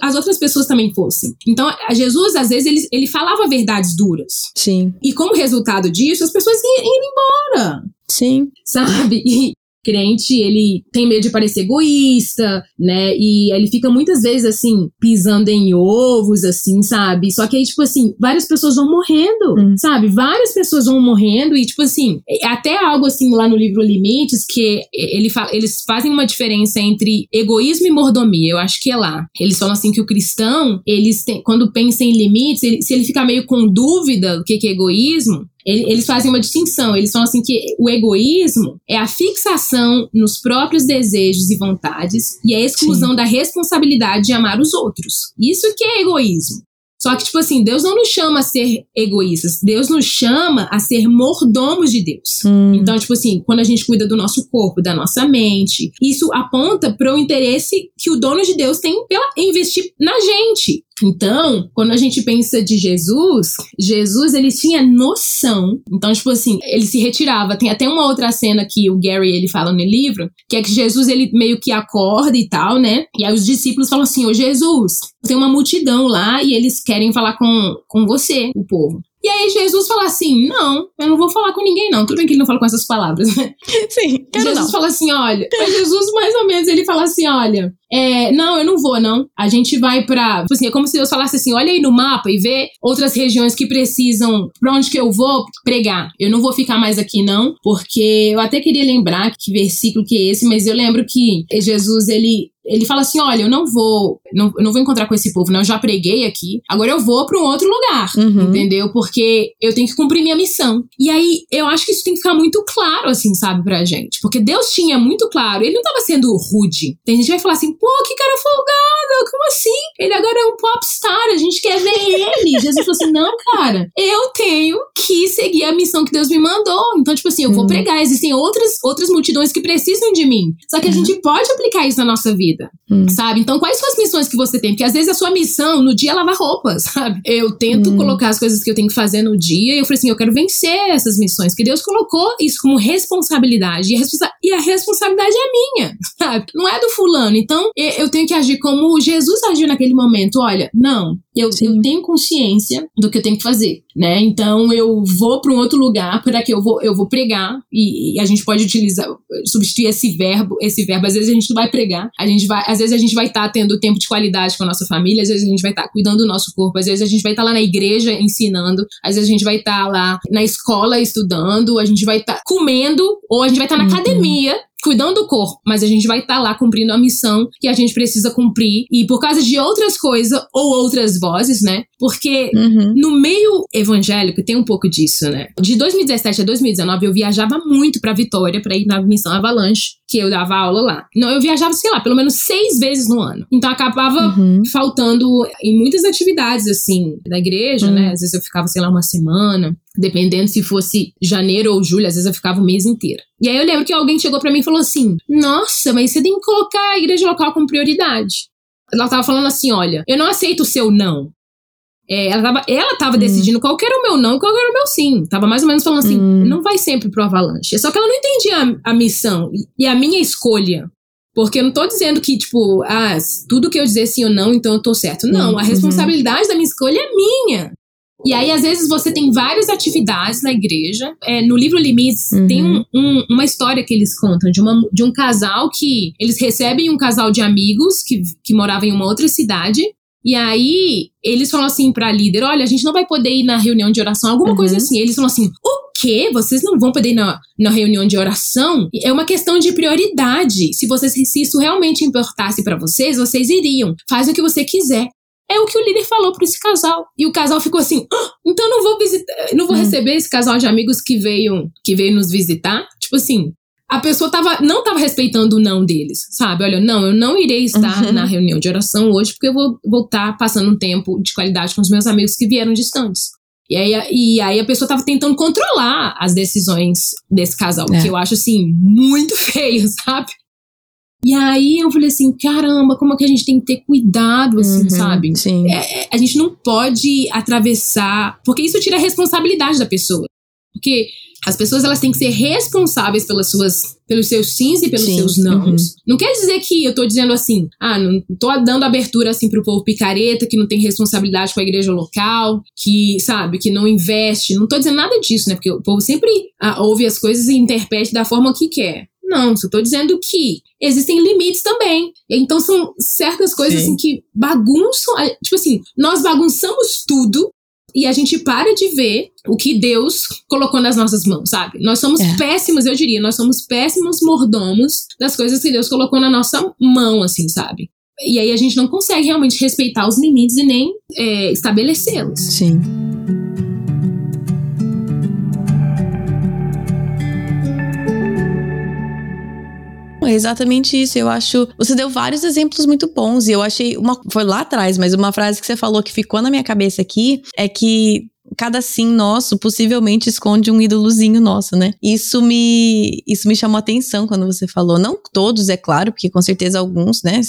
as outras pessoas também fossem. Então, Jesus, às vezes, ele, ele falava verdades duras. Sim. E como resultado disso, as pessoas iam, iam embora. Sim. Sabe? E, crente, ele tem medo de parecer egoísta, né? E ele fica muitas vezes assim, pisando em ovos, assim, sabe? Só que aí, tipo assim, várias pessoas vão morrendo, hum. sabe? Várias pessoas vão morrendo e, tipo assim, é até algo assim lá no livro Limites, que ele eles fazem uma diferença entre egoísmo e mordomia. Eu acho que é lá. Eles falam assim que o cristão, eles têm, quando pensa em limites, ele, se ele ficar meio com dúvida do que, que é egoísmo, eles fazem uma distinção. Eles falam assim que o egoísmo é a fixação nos próprios desejos e vontades e a exclusão Sim. da responsabilidade de amar os outros. Isso que é egoísmo. Só que, tipo assim, Deus não nos chama a ser egoístas. Deus nos chama a ser mordomos de Deus. Hum. Então, tipo assim, quando a gente cuida do nosso corpo, da nossa mente, isso aponta para o interesse que o dono de Deus tem pela investir na gente. Então, quando a gente pensa de Jesus, Jesus ele tinha noção. Então, tipo assim, ele se retirava. Tem até uma outra cena que o Gary ele fala no livro, que é que Jesus ele meio que acorda e tal, né? E aí os discípulos falam assim: "Ô Jesus, tem uma multidão lá e eles querem falar com, com você, o povo. E aí Jesus fala assim: não, eu não vou falar com ninguém, não. Tudo bem que ele não fala com essas palavras, né? Sim. Jesus não. fala assim: olha. Mas Jesus, mais ou menos, ele fala assim: olha, é, não, eu não vou, não. A gente vai pra. Tipo assim, é como se Deus falasse assim: olha aí no mapa e vê outras regiões que precisam. Pra onde que eu vou pregar? Eu não vou ficar mais aqui, não, porque eu até queria lembrar que versículo que é esse, mas eu lembro que Jesus, ele ele fala assim: olha, eu não vou, não, eu não vou encontrar com esse povo, não. Eu já preguei aqui, agora eu vou para um outro lugar, uhum. entendeu? Porque eu tenho que cumprir minha missão. E aí eu acho que isso tem que ficar muito claro, assim, sabe, pra gente. Porque Deus tinha muito claro, ele não tava sendo rude. Tem gente que vai falar assim: pô, que cara folgado, como assim? Ele agora é um popstar, a gente quer ver ele. Jesus falou assim: não, cara, eu tenho que seguir a missão que Deus me mandou. Então, tipo assim, eu vou uhum. pregar. Existem outras, outras multidões que precisam de mim. Só que a uhum. gente pode aplicar isso na nossa vida vida, hum. sabe? Então, quais são as missões que você tem? Porque às vezes a sua missão no dia é lavar roupas, <laughs> sabe? Eu tento hum. colocar as coisas que eu tenho que fazer no dia e eu falei assim, eu quero vencer essas missões, que Deus colocou isso como responsabilidade e a, responsa e a responsabilidade é minha, <laughs> sabe? Não é do fulano. Então, eu tenho que agir como Jesus agiu naquele momento. Olha, não, eu, eu tenho consciência do que eu tenho que fazer, né? Então eu vou para um outro lugar para que eu vou eu vou pregar e, e, a gente pode utilizar substituir esse verbo, esse verbo às vezes a gente não vai pregar, a gente vai, às vezes a gente vai estar tá tendo tempo de qualidade com a nossa família, às vezes a gente vai estar tá cuidando do nosso corpo, às vezes a gente vai estar tá lá na igreja ensinando, às vezes a gente vai estar tá lá na escola estudando, a gente vai estar tá comendo ou a gente vai estar tá na uhum. academia cuidando do corpo, mas a gente vai estar tá lá cumprindo a missão que a gente precisa cumprir e por causa de outras coisas ou outras vozes, né? Porque uhum. no meio evangélico tem um pouco disso, né? De 2017 a 2019 eu viajava muito para Vitória para ir na missão Avalanche, que eu dava aula lá. Não, eu viajava, sei lá, pelo menos seis vezes no ano. Então acabava uhum. faltando em muitas atividades assim da igreja, né? uhum. né? Às vezes eu ficava, sei lá, uma semana dependendo se fosse janeiro ou julho, às vezes eu ficava o mês inteiro. E aí eu lembro que alguém chegou para mim e falou assim: Nossa, mas você tem que colocar a igreja local como prioridade. Ela tava falando assim: Olha, eu não aceito o seu não. É, ela tava, ela tava hum. decidindo qual era o meu não e qual era o meu sim. Tava mais ou menos falando assim: hum. não vai sempre pro Avalanche. Só que ela não entendia a, a missão e a minha escolha. Porque eu não tô dizendo que, tipo, ah, tudo que eu dizer sim ou não, então eu tô certo. Não, a uhum. responsabilidade da minha escolha é minha. E aí, às vezes, você tem várias atividades na igreja. É, no livro Limites, uhum. tem um, um, uma história que eles contam de, uma, de um casal que eles recebem um casal de amigos que, que morava em uma outra cidade. E aí, eles falam assim pra líder: olha, a gente não vai poder ir na reunião de oração, alguma uhum. coisa assim. Eles falam assim: o quê? Vocês não vão poder ir na, na reunião de oração? É uma questão de prioridade. Se, vocês, se isso realmente importasse para vocês, vocês iriam. Faz o que você quiser. É o que o líder falou para esse casal. E o casal ficou assim: ah, então não vou visitar, não vou hum. receber esse casal de amigos que veio, que veio nos visitar. Tipo assim, a pessoa tava, não estava respeitando o não deles, sabe? Olha, não, eu não irei estar uhum. na reunião de oração hoje porque eu vou voltar passando um tempo de qualidade com os meus amigos que vieram distantes. E aí, e aí a pessoa tava tentando controlar as decisões desse casal, é. que eu acho, assim, muito <laughs> feio, sabe? E aí eu falei assim, caramba, como é que a gente tem que ter cuidado, assim, uhum, sabe? Sim. É, é a gente não pode atravessar, porque isso tira a responsabilidade da pessoa. Porque as pessoas elas têm que ser responsáveis pelas suas, pelos seus sims e pelos Sim, seus nãos. Uhum. Não quer dizer que eu tô dizendo assim, ah, não tô dando abertura assim pro povo picareta, que não tem responsabilidade com a igreja local, que, sabe, que não investe. Não tô dizendo nada disso, né? Porque o povo sempre ah, ouve as coisas e interprete da forma que quer. Não, só tô dizendo que existem limites também. Então são certas coisas Sim. assim que bagunçam, tipo assim, nós bagunçamos tudo e a gente para de ver o que Deus colocou nas nossas mãos, sabe? Nós somos é. péssimos, eu diria, nós somos péssimos mordomos das coisas que Deus colocou na nossa mão, assim, sabe? E aí a gente não consegue realmente respeitar os limites e nem é, estabelecê-los. Sim. É exatamente isso. Eu acho. Você deu vários exemplos muito bons. E eu achei. Uma, foi lá atrás, mas uma frase que você falou que ficou na minha cabeça aqui é que cada sim nosso possivelmente esconde um ídolozinho nosso, né? Isso me isso me chamou atenção quando você falou. Não todos, é claro, porque com certeza alguns, né?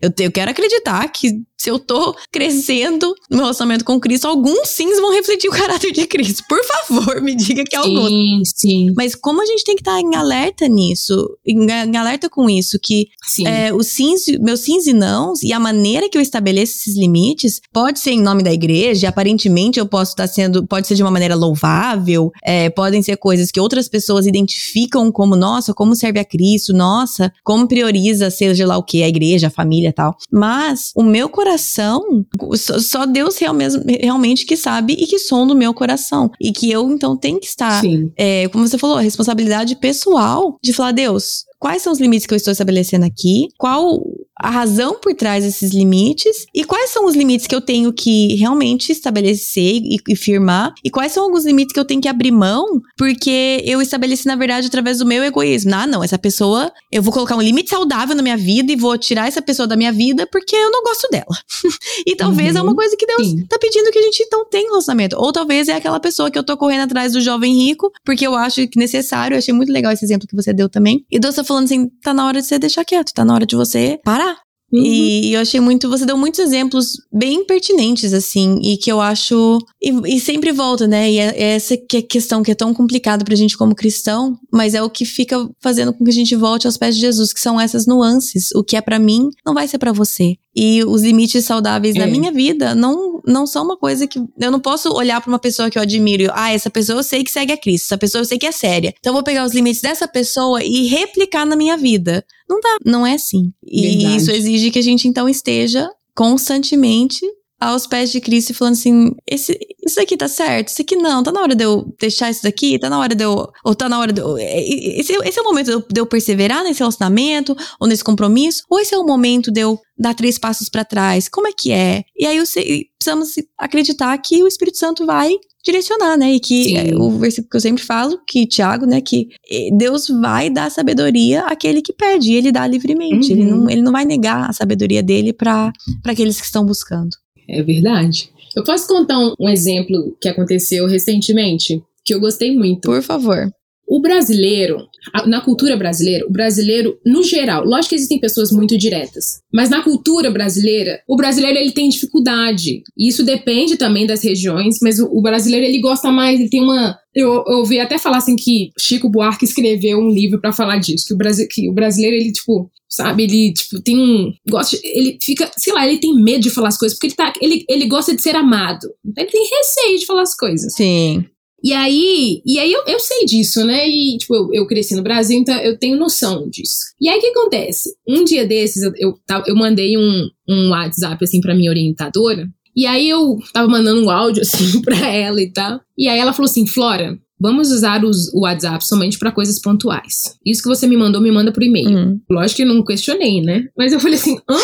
Eu, eu quero acreditar que se eu tô crescendo no meu relacionamento com Cristo, alguns sims vão refletir o caráter de Cristo. Por favor, me diga que é alguns. Sim, sim. Mas como a gente tem que estar tá em alerta nisso, em, em alerta com isso, que é, os sims, meus sims e nãos, e a maneira que eu estabeleço esses limites, pode ser em nome da igreja, aparentemente eu posso estar tá sendo, pode ser de uma maneira louvável, é, podem ser coisas que outras pessoas identificam como, nossa, como serve a Cristo, nossa, como prioriza, seja lá o que, a igreja, a família tal. Mas o meu coração coração, só Deus realmente que sabe e que sonda o meu coração. E que eu, então, tenho que estar, é, como você falou, a responsabilidade pessoal de falar, Deus, quais são os limites que eu estou estabelecendo aqui? Qual a razão por trás desses limites e quais são os limites que eu tenho que realmente estabelecer e, e, firmar e quais são alguns limites que eu tenho que abrir mão porque eu estabeleci na verdade através do meu egoísmo. Ah, não, essa pessoa, eu vou colocar um limite saudável na minha vida e vou tirar essa pessoa da minha vida porque eu não gosto dela. <laughs> e talvez uhum, é uma uhum. coisa que Deus sim. tá pedindo que a gente então tenha um relacionamento. Ou talvez é aquela pessoa que eu tô correndo atrás do jovem rico porque eu acho que necessário. Eu achei muito legal esse exemplo que você deu também. E Deus tá falando assim, tá na hora de você deixar quieto, tá na hora de você parar Uhum. E, eu achei muito. Você deu muitos exemplos bem pertinentes, assim, e que eu acho. E, e sempre volta, né? E é, é essa que é a questão que é tão complicada pra gente como cristão, mas é o que fica fazendo com que a gente volte aos pés de Jesus, que são essas nuances. O que é para mim não vai ser para você. E os limites saudáveis é. na minha vida não, não são uma coisa que. Eu não posso olhar para uma pessoa que eu admiro e, ah, essa pessoa eu sei que segue a Cristo, essa pessoa eu sei que é séria. Então eu vou pegar os limites dessa pessoa e replicar na minha vida. Não dá, não é assim. E Verdade. isso exige que a gente então esteja constantemente aos pés de Cristo e falando assim: esse, isso aqui tá certo, isso aqui não, tá na hora de eu deixar isso daqui, tá na hora de eu. Ou tá na hora de eu. Esse, esse é o momento de eu, perseverar nesse relacionamento, ou nesse compromisso, ou esse é o momento de eu dar três passos para trás? Como é que é? E aí sei, precisamos acreditar que o Espírito Santo vai direcionar, né? E que é, o versículo que eu sempre falo, que Tiago, né, que eh, Deus vai dar sabedoria àquele que pede, e ele dá livremente. Uhum. Ele, não, ele não vai negar a sabedoria dele para aqueles que estão buscando. É verdade. Eu posso contar um, exemplo que aconteceu recentemente, que eu gostei muito. Por favor. O brasileiro, na cultura brasileira, o brasileiro, no geral, lógico que existem pessoas muito diretas, mas na cultura brasileira, o brasileiro ele tem dificuldade. E isso depende também das regiões, mas o, brasileiro ele gosta mais, ele tem uma. Eu, eu ouvi até falar assim que Chico Buarque escreveu um livro para falar disso, que o, Brasi, que o brasileiro, ele, tipo, sabe, ele, tipo, tem um. Gosta, ele fica, sei lá, ele tem medo de falar as coisas, porque ele, tá, ele, ele gosta de ser amado. Então ele tem receio de falar as coisas. Sim. E aí, e aí eu, eu sei disso, né? E, tipo, eu, eu cresci no Brasil, então eu tenho noção disso. E aí, o que acontece? Um dia desses, eu, eu, eu mandei um, um WhatsApp, assim, pra minha orientadora. E aí, eu tava mandando um áudio, <laughs> assim, pra ela e tal. E aí, ela falou assim, Flora, vamos usar os, o WhatsApp somente para coisas pontuais. Isso que você me mandou, me manda por e-mail. Uhum. Lógico que eu não questionei, né? Mas eu falei assim, hã?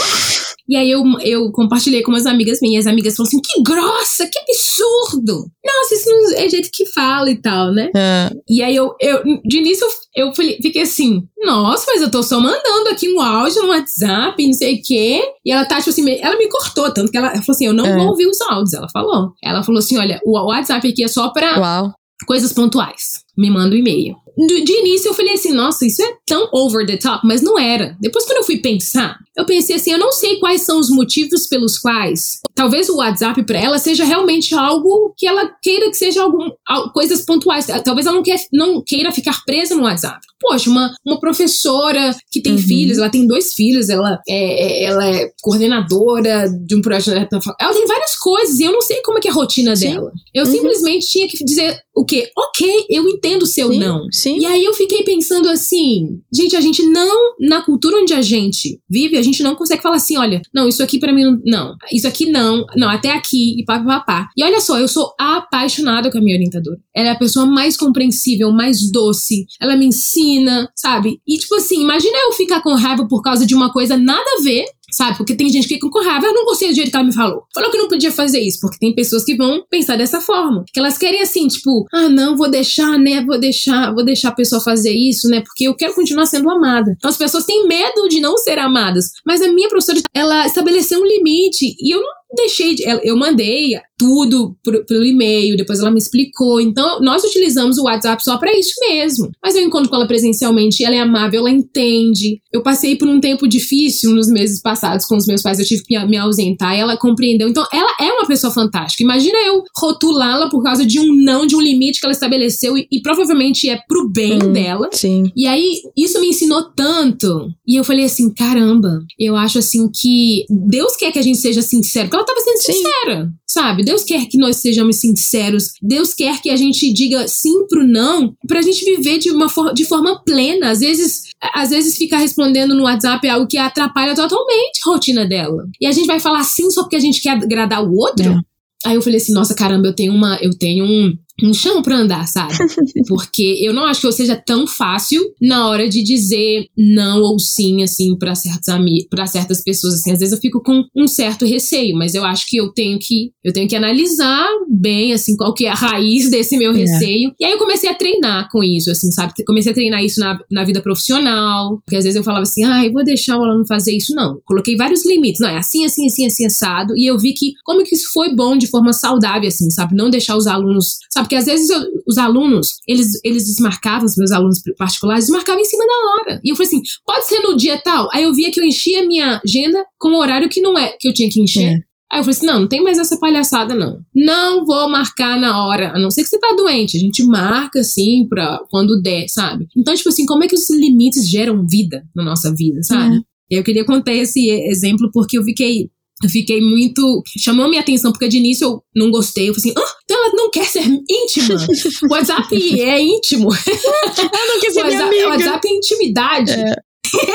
E aí eu, eu compartilhei com umas amigas minhas. As amigas falaram assim: que grossa, que absurdo! Nossa, isso não é jeito que fala e tal, né? É. E aí eu, eu de início, eu, fiquei assim: nossa, mas eu tô só mandando aqui um áudio no WhatsApp, não sei o quê. E ela tá, tipo assim, ela me cortou, tanto que ela, ela falou assim: eu não é. vou ouvir os áudios. Ela falou. Ela falou assim: olha, o WhatsApp aqui é só pra Uau. coisas pontuais. Me manda um e-mail de início eu falei assim, nossa, isso é tão over the top, mas não era. Depois, quando eu fui pensar, eu pensei assim, eu não sei quais são os motivos pelos quais talvez o WhatsApp para ela seja realmente algo que ela queira que seja algum, coisas pontuais. Talvez ela não, quer, não queira ficar presa no WhatsApp. Poxa, uma, uma professora que tem uhum. filhos, ela tem dois filhos, ela é, é ela é coordenadora de um projeto. Ela tem várias coisas e eu não sei como é que é a rotina Sim. dela. Eu uhum. simplesmente tinha que dizer o quê? Ok, eu entendo o seu Sim. não. Sim. E aí eu fiquei pensando assim, gente, a gente não, na cultura onde a gente vive, a gente não consegue falar assim, olha, não, isso aqui para mim não, isso aqui não, não, até aqui, e pá, pá, pá. E olha só, eu sou apaixonada com a minha orientadora. Ela é a pessoa mais compreensível, mais doce, ela me ensina, sabe? E tipo assim, imagina eu ficar com raiva por causa de uma coisa nada a ver, sabe? Porque tem gente que fica com raiva, eu não gostei do jeito que ela me falou. Falou que não podia fazer isso, porque tem pessoas que vão pensar dessa forma. Que elas querem assim, tipo, ah, não, vou deixar, né? Vou deixar, vou deixar a pessoa fazer isso, né? Porque eu quero continuar sendo amada. Então as pessoas têm medo de não ser amadas. Mas a minha professora, ela estabeleceu um limite e eu não deixei de, eu mandei tudo por, pelo e-mail, depois ela me explicou. Então, nós utilizamos o WhatsApp só para isso mesmo. Mas eu encontro com ela presencialmente, ela é amável, ela entende. Eu passei por um tempo difícil nos meses passados com os meus pais, eu tive que me ausentar e ela compreendeu. Então, ela é uma pessoa fantástica. Imagina eu rotulá-la por causa de um não, de um limite que ela estabeleceu e, e provavelmente é pro bem hum, dela. Sim. E aí, isso me ensinou tanto. E eu falei assim, caramba, eu acho assim que Deus quer que a gente seja sincero, porque ela tava sendo sim. sincera, sabe? Deus quer que nós sejamos sinceros. Deus quer que a gente diga sim pro não, pra gente viver de uma for de forma plena. Às vezes, às vezes ficar respondendo no WhatsApp é algo que atrapalha totalmente a rotina dela. E a gente vai falar sim só porque a gente quer agradar o outro? É. Aí eu falei assim, nossa, caramba, eu tenho uma, eu tenho um, um chão para andar, sabe? <laughs> Porque eu não acho que eu seja tão fácil na hora de dizer não ou sim, assim, para certos amigos, para certas pessoas, assim. Às vezes eu fico com um certo receio, mas eu acho que eu tenho que, eu tenho que analisar bem, assim, qual que é a raiz desse meu é. receio. É. E aí eu comecei a treinar com isso, assim, sabe? Comecei a treinar isso na, na vida profissional, porque às vezes eu falava assim, ah, eu vou deixar o aluno fazer isso. Não, coloquei vários limites. Não, é assim, assim, assim, assim, assado. E eu vi que, como que isso foi bom de forma saudável, assim, sabe? Não deixar os alunos, sabe? Porque às vezes eu, os alunos, eles, eles desmarcavam, os meus alunos particulares, desmarcavam em cima da hora. E eu falei assim, pode ser no dia tal? Aí eu via que eu enchia a minha agenda com um horário que não é, que eu tinha que encher. É. Aí eu falei assim, não, não tem mais essa palhaçada, não. Não vou marcar na hora, a não ser que você tá doente. A gente marca, assim, pra quando der, sabe? Então, tipo assim, como é que os limites geram vida na nossa vida, sabe? É. Eu queria contar esse exemplo porque eu fiquei eu fiquei muito. chamou minha atenção, porque de início eu não gostei. Eu falei assim, ah, então ela não quer ser íntima. O <laughs> WhatsApp é íntimo. Ela não quer ser <laughs> o WhatsApp, minha amiga. O WhatsApp é intimidade. É. <laughs>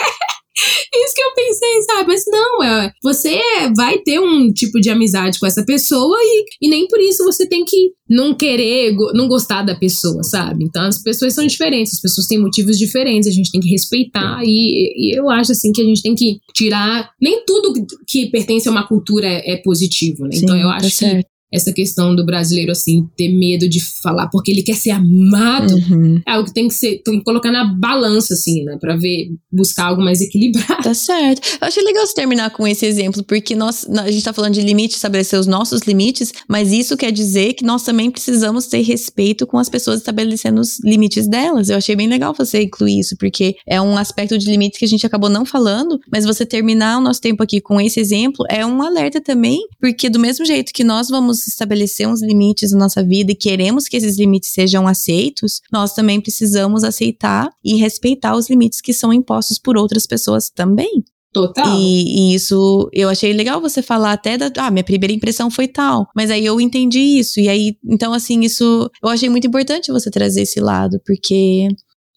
Isso que eu pensei, sabe? Mas não, é, você vai ter um tipo de amizade com essa pessoa e, e nem por isso você tem que não querer, não gostar da pessoa, sabe? Então as pessoas são diferentes, as pessoas têm motivos diferentes, a gente tem que respeitar e, e eu acho assim que a gente tem que tirar. Nem tudo que pertence a uma cultura é, é positivo, né? Sim, então eu tá acho tá que essa questão do brasileiro, assim, ter medo de falar porque ele quer ser amado, uhum. é algo que tem que ser, tem que colocar na balança, assim, né, pra ver, buscar algo mais equilibrado. Tá certo. Eu achei legal você terminar com esse exemplo, porque nós, a gente tá falando de limites, estabelecer os nossos limites, mas isso quer dizer que nós também precisamos ter respeito com as pessoas estabelecendo os limites delas. Eu achei bem legal você incluir isso, porque é um aspecto de limites que a gente acabou não falando, mas você terminar o nosso tempo aqui com esse exemplo é um alerta também, porque do mesmo jeito que nós vamos queremos estabelecer uns limites na nossa vida e queremos que esses limites sejam aceitos, nós também precisamos aceitar e respeitar os limites que são impostos por outras pessoas também. Total. E, e, isso, eu achei legal você falar até da. Ah, minha primeira impressão foi tal. Mas aí eu entendi isso. E aí, então, assim, isso. Eu achei muito importante você trazer esse lado, porque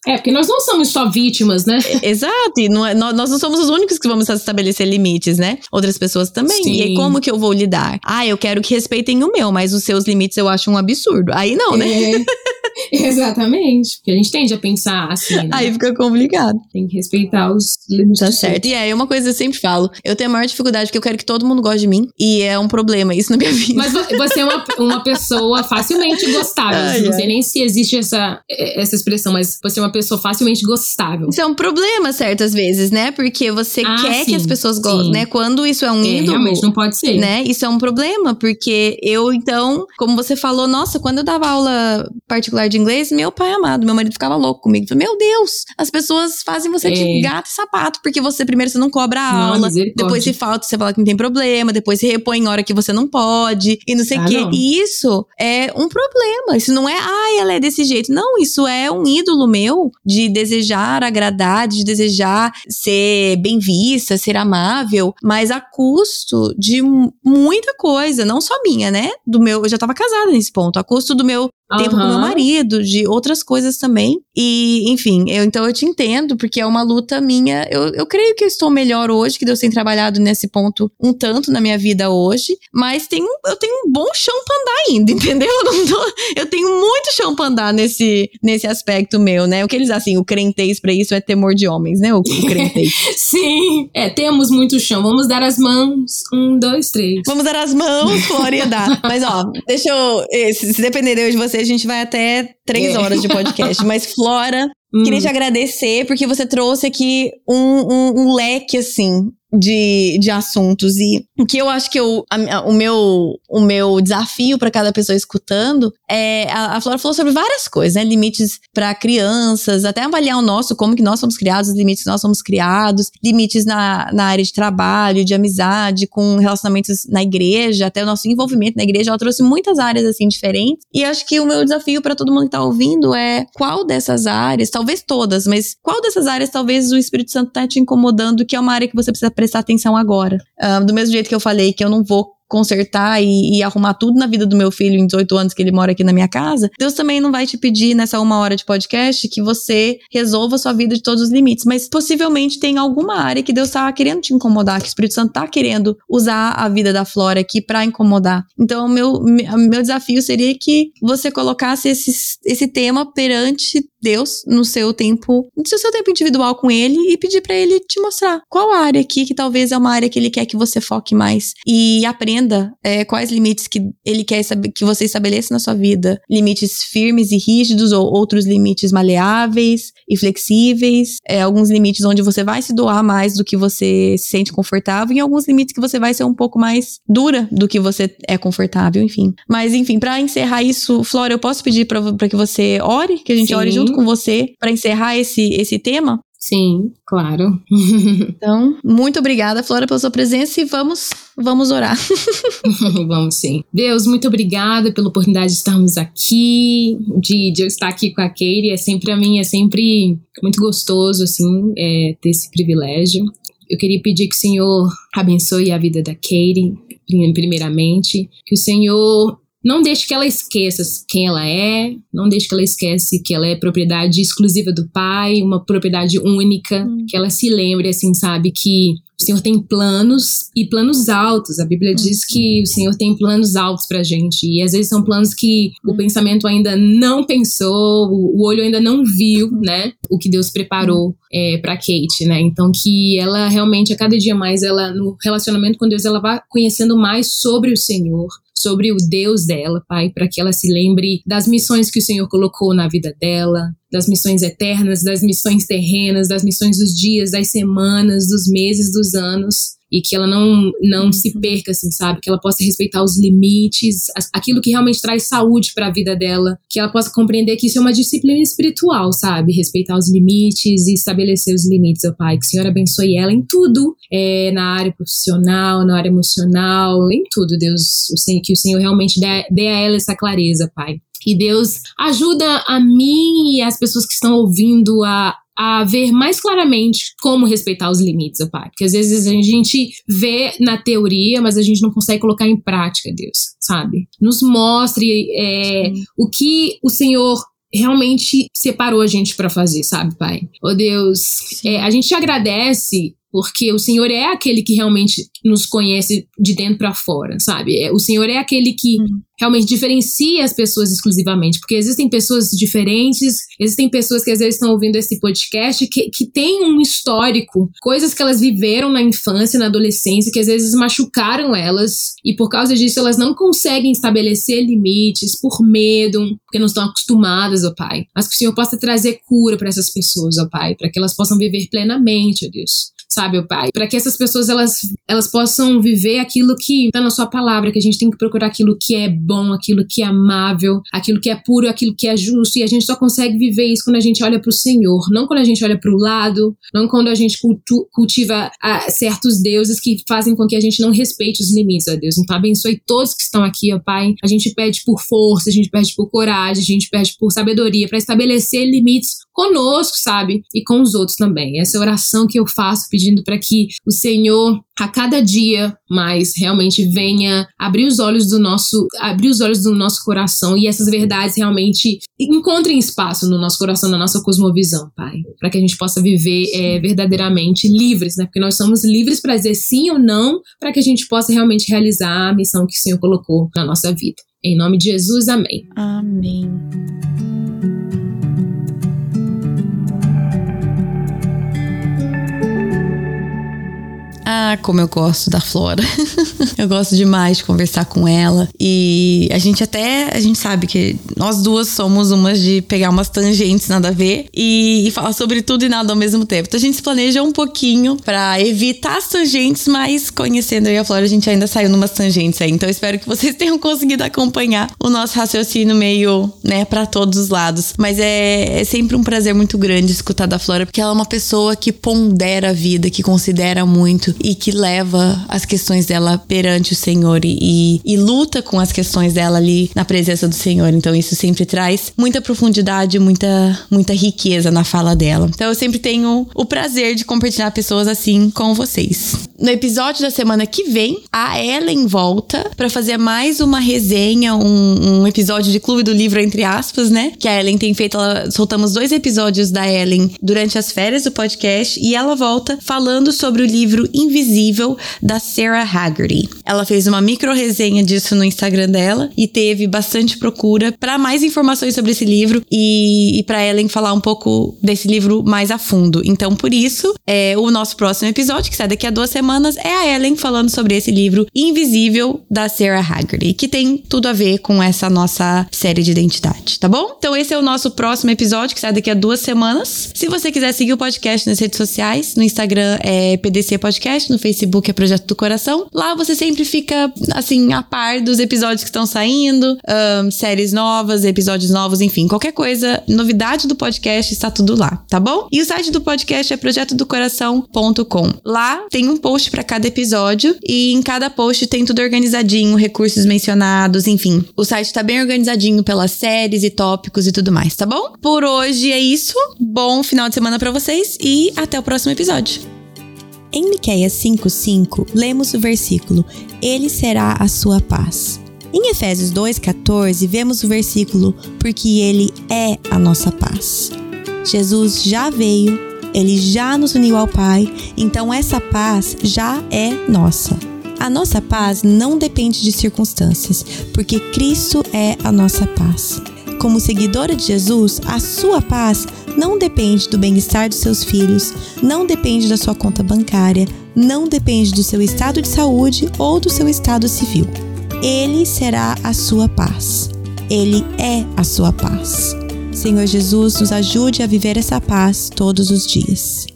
é, porque nós não somos só vítimas, né? Exato, e não é, nós não somos os únicos que vamos estabelecer limites, né? Outras pessoas também. Sim. E aí, como que eu vou lidar? Ah, eu quero que respeitem o meu, mas os seus limites eu acho um absurdo. Aí não, né? É. <laughs> <laughs> Exatamente. Porque a gente tende a pensar assim. Né? Aí fica complicado. Tem que respeitar os limites. Tá certo. E é uma coisa que eu sempre falo. Eu tenho a maior dificuldade porque eu quero que todo mundo goste de mim. E é um problema isso na minha vida. Mas você é uma, uma pessoa facilmente gostável. Ai, não sei nem se existe essa, essa expressão, mas você é uma pessoa facilmente gostável. Isso é um problema certas vezes, né? Porque você ah, quer sim, que as pessoas gostem, né? Quando isso é um é, ídolo. Realmente não pode ser. Né? Isso é um problema, porque eu, então, como você falou, nossa, quando eu dava aula particular de inglês, meu pai amado, meu marido ficava louco comigo. Falei, meu Deus, as pessoas fazem você é. de gato e sapato, porque você primeiro você não cobra a não, aula, depois se falta, você fala que não tem problema, depois se repõe em hora que você não pode, e não sei o ah, quê. Não. E isso é um problema. Isso não é, ai, ela é desse jeito. Não, isso é um ídolo meu de desejar agradar, de desejar ser bem vista, ser amável, mas a custo de muita coisa, não só minha, né? Do meu, eu já tava casada nesse ponto, a custo do meu tempo uhum. com meu marido, de outras coisas também. E, enfim, eu então eu te entendo, porque é uma luta minha. Eu, eu creio que eu estou melhor hoje, que Deus tem trabalhado nesse ponto um tanto na minha vida hoje, mas tem, eu tenho um bom chão pra andar ainda, <laughs> entendeu? Eu, tô, eu tenho muito chão pra andar nesse, nesse aspecto meu, né? O que eles assim, o crentez pra isso é temor de homens, né? O, o crentez. <laughs> Sim, é, temos muito chão. Vamos dar as mãos. Um, dois, três. Vamos dar as mãos, Flória dá. Mas ó, deixa eu. Se, se depender de você, a gente vai até três é. horas de podcast. <laughs> Mas, Flora, hum. queria te agradecer porque você trouxe aqui um, um, um leque, assim, de, de assuntos. E o que eu acho que eu, a, o, meu, o meu desafio para cada pessoa escutando é. A, a Flora falou sobre várias coisas, né? Limites para crianças, até avaliar o nosso, como que nós somos criados, os limites que nós somos criados, limites na, na área de trabalho, de amizade, com relacionamentos na igreja, até o nosso envolvimento na igreja. Ela trouxe muitas áreas assim diferentes. E acho que o meu desafio para todo mundo que tá ouvindo é qual dessas áreas, talvez todas, mas qual dessas áreas talvez o Espírito Santo tá te incomodando, que é uma área que você precisa prestar atenção agora. Um, do mesmo jeito que eu falei que eu não vou consertar e, e, arrumar tudo na vida do meu filho em 18 anos que ele mora aqui na minha casa, Deus também não vai te pedir nessa uma hora de podcast que você resolva a sua vida de todos os limites. Mas possivelmente tem alguma área que Deus tá querendo te incomodar, que o Espírito Santo tá querendo usar a vida da Flora aqui para incomodar. Então, meu, meu desafio seria que você colocasse esse, esse tema perante Deus no seu tempo, no seu tempo individual com ele e pedir para ele te mostrar qual área aqui que talvez é uma área que ele quer que você foque mais. E aprenda é, quais limites que ele quer que você estabeleça na sua vida, limites firmes e rígidos ou outros limites maleáveis e flexíveis, é, alguns limites onde você vai se doar mais do que você se sente confortável e alguns limites que você vai ser um pouco mais dura do que você é confortável, enfim. Mas enfim, para encerrar isso, Flora, eu posso pedir para que você ore, que a gente Sim. ore junto com você para encerrar esse, esse tema? Sim, claro. <laughs> então, muito obrigada, Flora, pela sua presença e vamos, vamos orar. <laughs> vamos sim. Deus, muito obrigada pela oportunidade de estarmos aqui, de, de eu estar aqui com a Katie. É sempre a mim, é sempre muito gostoso, assim, é, ter esse privilégio. Eu queria pedir que o Senhor abençoe a vida da Katie, primeiramente, que o Senhor não deixe que ela esqueça quem ela é, não deixe que ela esqueça que ela é propriedade exclusiva do pai, uma propriedade única, hum. que ela se lembre, assim, sabe, que o Senhor tem planos e planos altos. A Bíblia diz que o Senhor tem planos altos pra gente. E às vezes são planos que o pensamento ainda não pensou, o olho ainda não viu, né? O que Deus preparou é, pra Kate, né? Então que ela realmente, a cada dia mais, ela no relacionamento com Deus, ela vá conhecendo mais sobre o Senhor sobre o Deus dela, Pai, para que ela se lembre das missões que o Senhor colocou na vida dela, das missões eternas, das missões terrenas, das missões dos dias, das semanas, dos meses, dos anos e que ela não, não se uhum. perca, assim, sabe? Que ela possa respeitar os limites, aquilo que realmente traz saúde para a vida dela, que ela possa compreender que isso é uma disciplina espiritual, sabe? Respeitar os limites e estabelecer os limites, ó Pai. Que o Senhor abençoe ela em tudo, é, na área profissional, na área emocional, em tudo, Deus. O Senhor, que o Senhor realmente dê, dê a ela essa clareza, Pai. Que Deus ajuda a mim e as pessoas que estão ouvindo a, a ver mais claramente como respeitar os limites, ó Pai. Porque às vezes a gente vê na teoria, mas a gente não consegue colocar em prática, Deus, sabe? Nos mostre é, o que o Senhor realmente separou a gente para fazer, sabe, Pai? Oh Deus, é, a gente te agradece porque o Senhor é aquele que realmente nos conhece de dentro para fora, sabe? É, o Senhor é aquele que uhum. realmente diferencia as pessoas exclusivamente, porque existem pessoas diferentes, existem pessoas que às vezes estão ouvindo esse podcast que, que têm um histórico, coisas que elas viveram na infância, na adolescência, que às vezes machucaram elas, e por causa disso elas não conseguem estabelecer limites por medo, porque não estão acostumadas, ó Pai. Mas que o Senhor possa trazer cura para essas pessoas, ó Pai, para que elas possam viver plenamente, ó Deus sabe, o Pai? Para que essas pessoas elas, elas possam viver aquilo que está na sua palavra, que a gente tem que procurar aquilo que é bom, aquilo que é amável, aquilo que é puro, aquilo que é justo, e a gente só consegue viver isso quando a gente olha para o Senhor, não quando a gente olha para o lado, não quando a gente cultu, cultiva a, certos deuses que fazem com que a gente não respeite os limites, ó Deus. Então abençoe todos que estão aqui, ó Pai. A gente pede por força, a gente pede por coragem, a gente pede por sabedoria para estabelecer limites conosco, sabe? E com os outros também. Essa é oração que eu faço pedindo para que o Senhor a cada dia mais realmente venha abrir os olhos do nosso abrir os olhos do nosso coração e essas verdades realmente encontrem espaço no nosso coração, na nossa cosmovisão, Pai, para que a gente possa viver é, verdadeiramente livres, né? Porque nós somos livres para dizer sim ou não, para que a gente possa realmente realizar a missão que o Senhor colocou na nossa vida. Em nome de Jesus, amém. Amém. Ah, como eu gosto da Flora. <laughs> eu gosto demais de conversar com ela. E a gente até, a gente sabe que nós duas somos umas de pegar umas tangentes nada a ver e, e falar sobre tudo e nada ao mesmo tempo. Então a gente se planeja um pouquinho para evitar as tangentes, mas conhecendo eu e a Flora, a gente ainda saiu numas tangentes aí. Então espero que vocês <laughs> tenham conseguido acompanhar o nosso raciocínio meio, né, para todos os lados. Mas é, é sempre um prazer muito grande escutar da Flora, porque ela é uma pessoa que pondera a vida, que considera muito e que leva as questões dela perante o Senhor e, e, luta com as questões dela ali na presença do Senhor. Então isso sempre traz muita profundidade, muita, muita riqueza na fala dela. Então eu sempre tenho o prazer de compartilhar pessoas assim com vocês. No episódio da semana que vem, a Ellen volta para fazer mais uma resenha, um, um, episódio de Clube do Livro, entre aspas, né? Que a Ellen tem feito. Ela, soltamos dois episódios da Ellen durante as férias do podcast e ela volta falando sobre o livro Invisível da Sarah Haggerty. Ela fez uma micro resenha disso no Instagram dela e teve bastante procura para mais informações sobre esse livro e, e para Ellen falar um pouco desse livro mais a fundo. Então, por isso, é o nosso próximo episódio, que sai daqui a duas semanas, é a Ellen falando sobre esse livro Invisível da Sarah Haggerty, que tem tudo a ver com essa nossa série de identidade, tá bom? Então, esse é o nosso próximo episódio, que sai daqui a duas semanas. Se você quiser seguir o podcast nas redes sociais, no Instagram é PDC Podcast podcast, no Facebook é Projeto do Coração. Lá você sempre fica, assim, a par dos episódios que estão saindo, um, séries novas, episódios novos, enfim, qualquer coisa, novidade do podcast, está tudo lá, tá bom? E o site do podcast é projetodocoração.com. Lá tem um post para cada episódio e em cada post tem tudo organizadinho, recursos mencionados, enfim. O site tá bem organizadinho pelas séries e tópicos e tudo mais, tá bom? Por hoje é isso. Bom final de semana para vocês e até o próximo episódio. Em Miqueias 5:5, lemos o versículo: Ele será a sua paz. Em Efésios 2:14, vemos o versículo: Porque ele é a nossa paz. Jesus já veio, ele já nos uniu ao Pai, então essa paz já é nossa. A nossa paz não depende de circunstâncias, porque Cristo é a nossa paz. Como seguidora de Jesus, a sua paz não depende do bem-estar dos seus filhos, não depende da sua conta bancária, não depende do seu estado de saúde ou do seu estado civil. Ele será a sua paz. Ele é a sua paz. Senhor Jesus, nos ajude a viver essa paz todos os dias.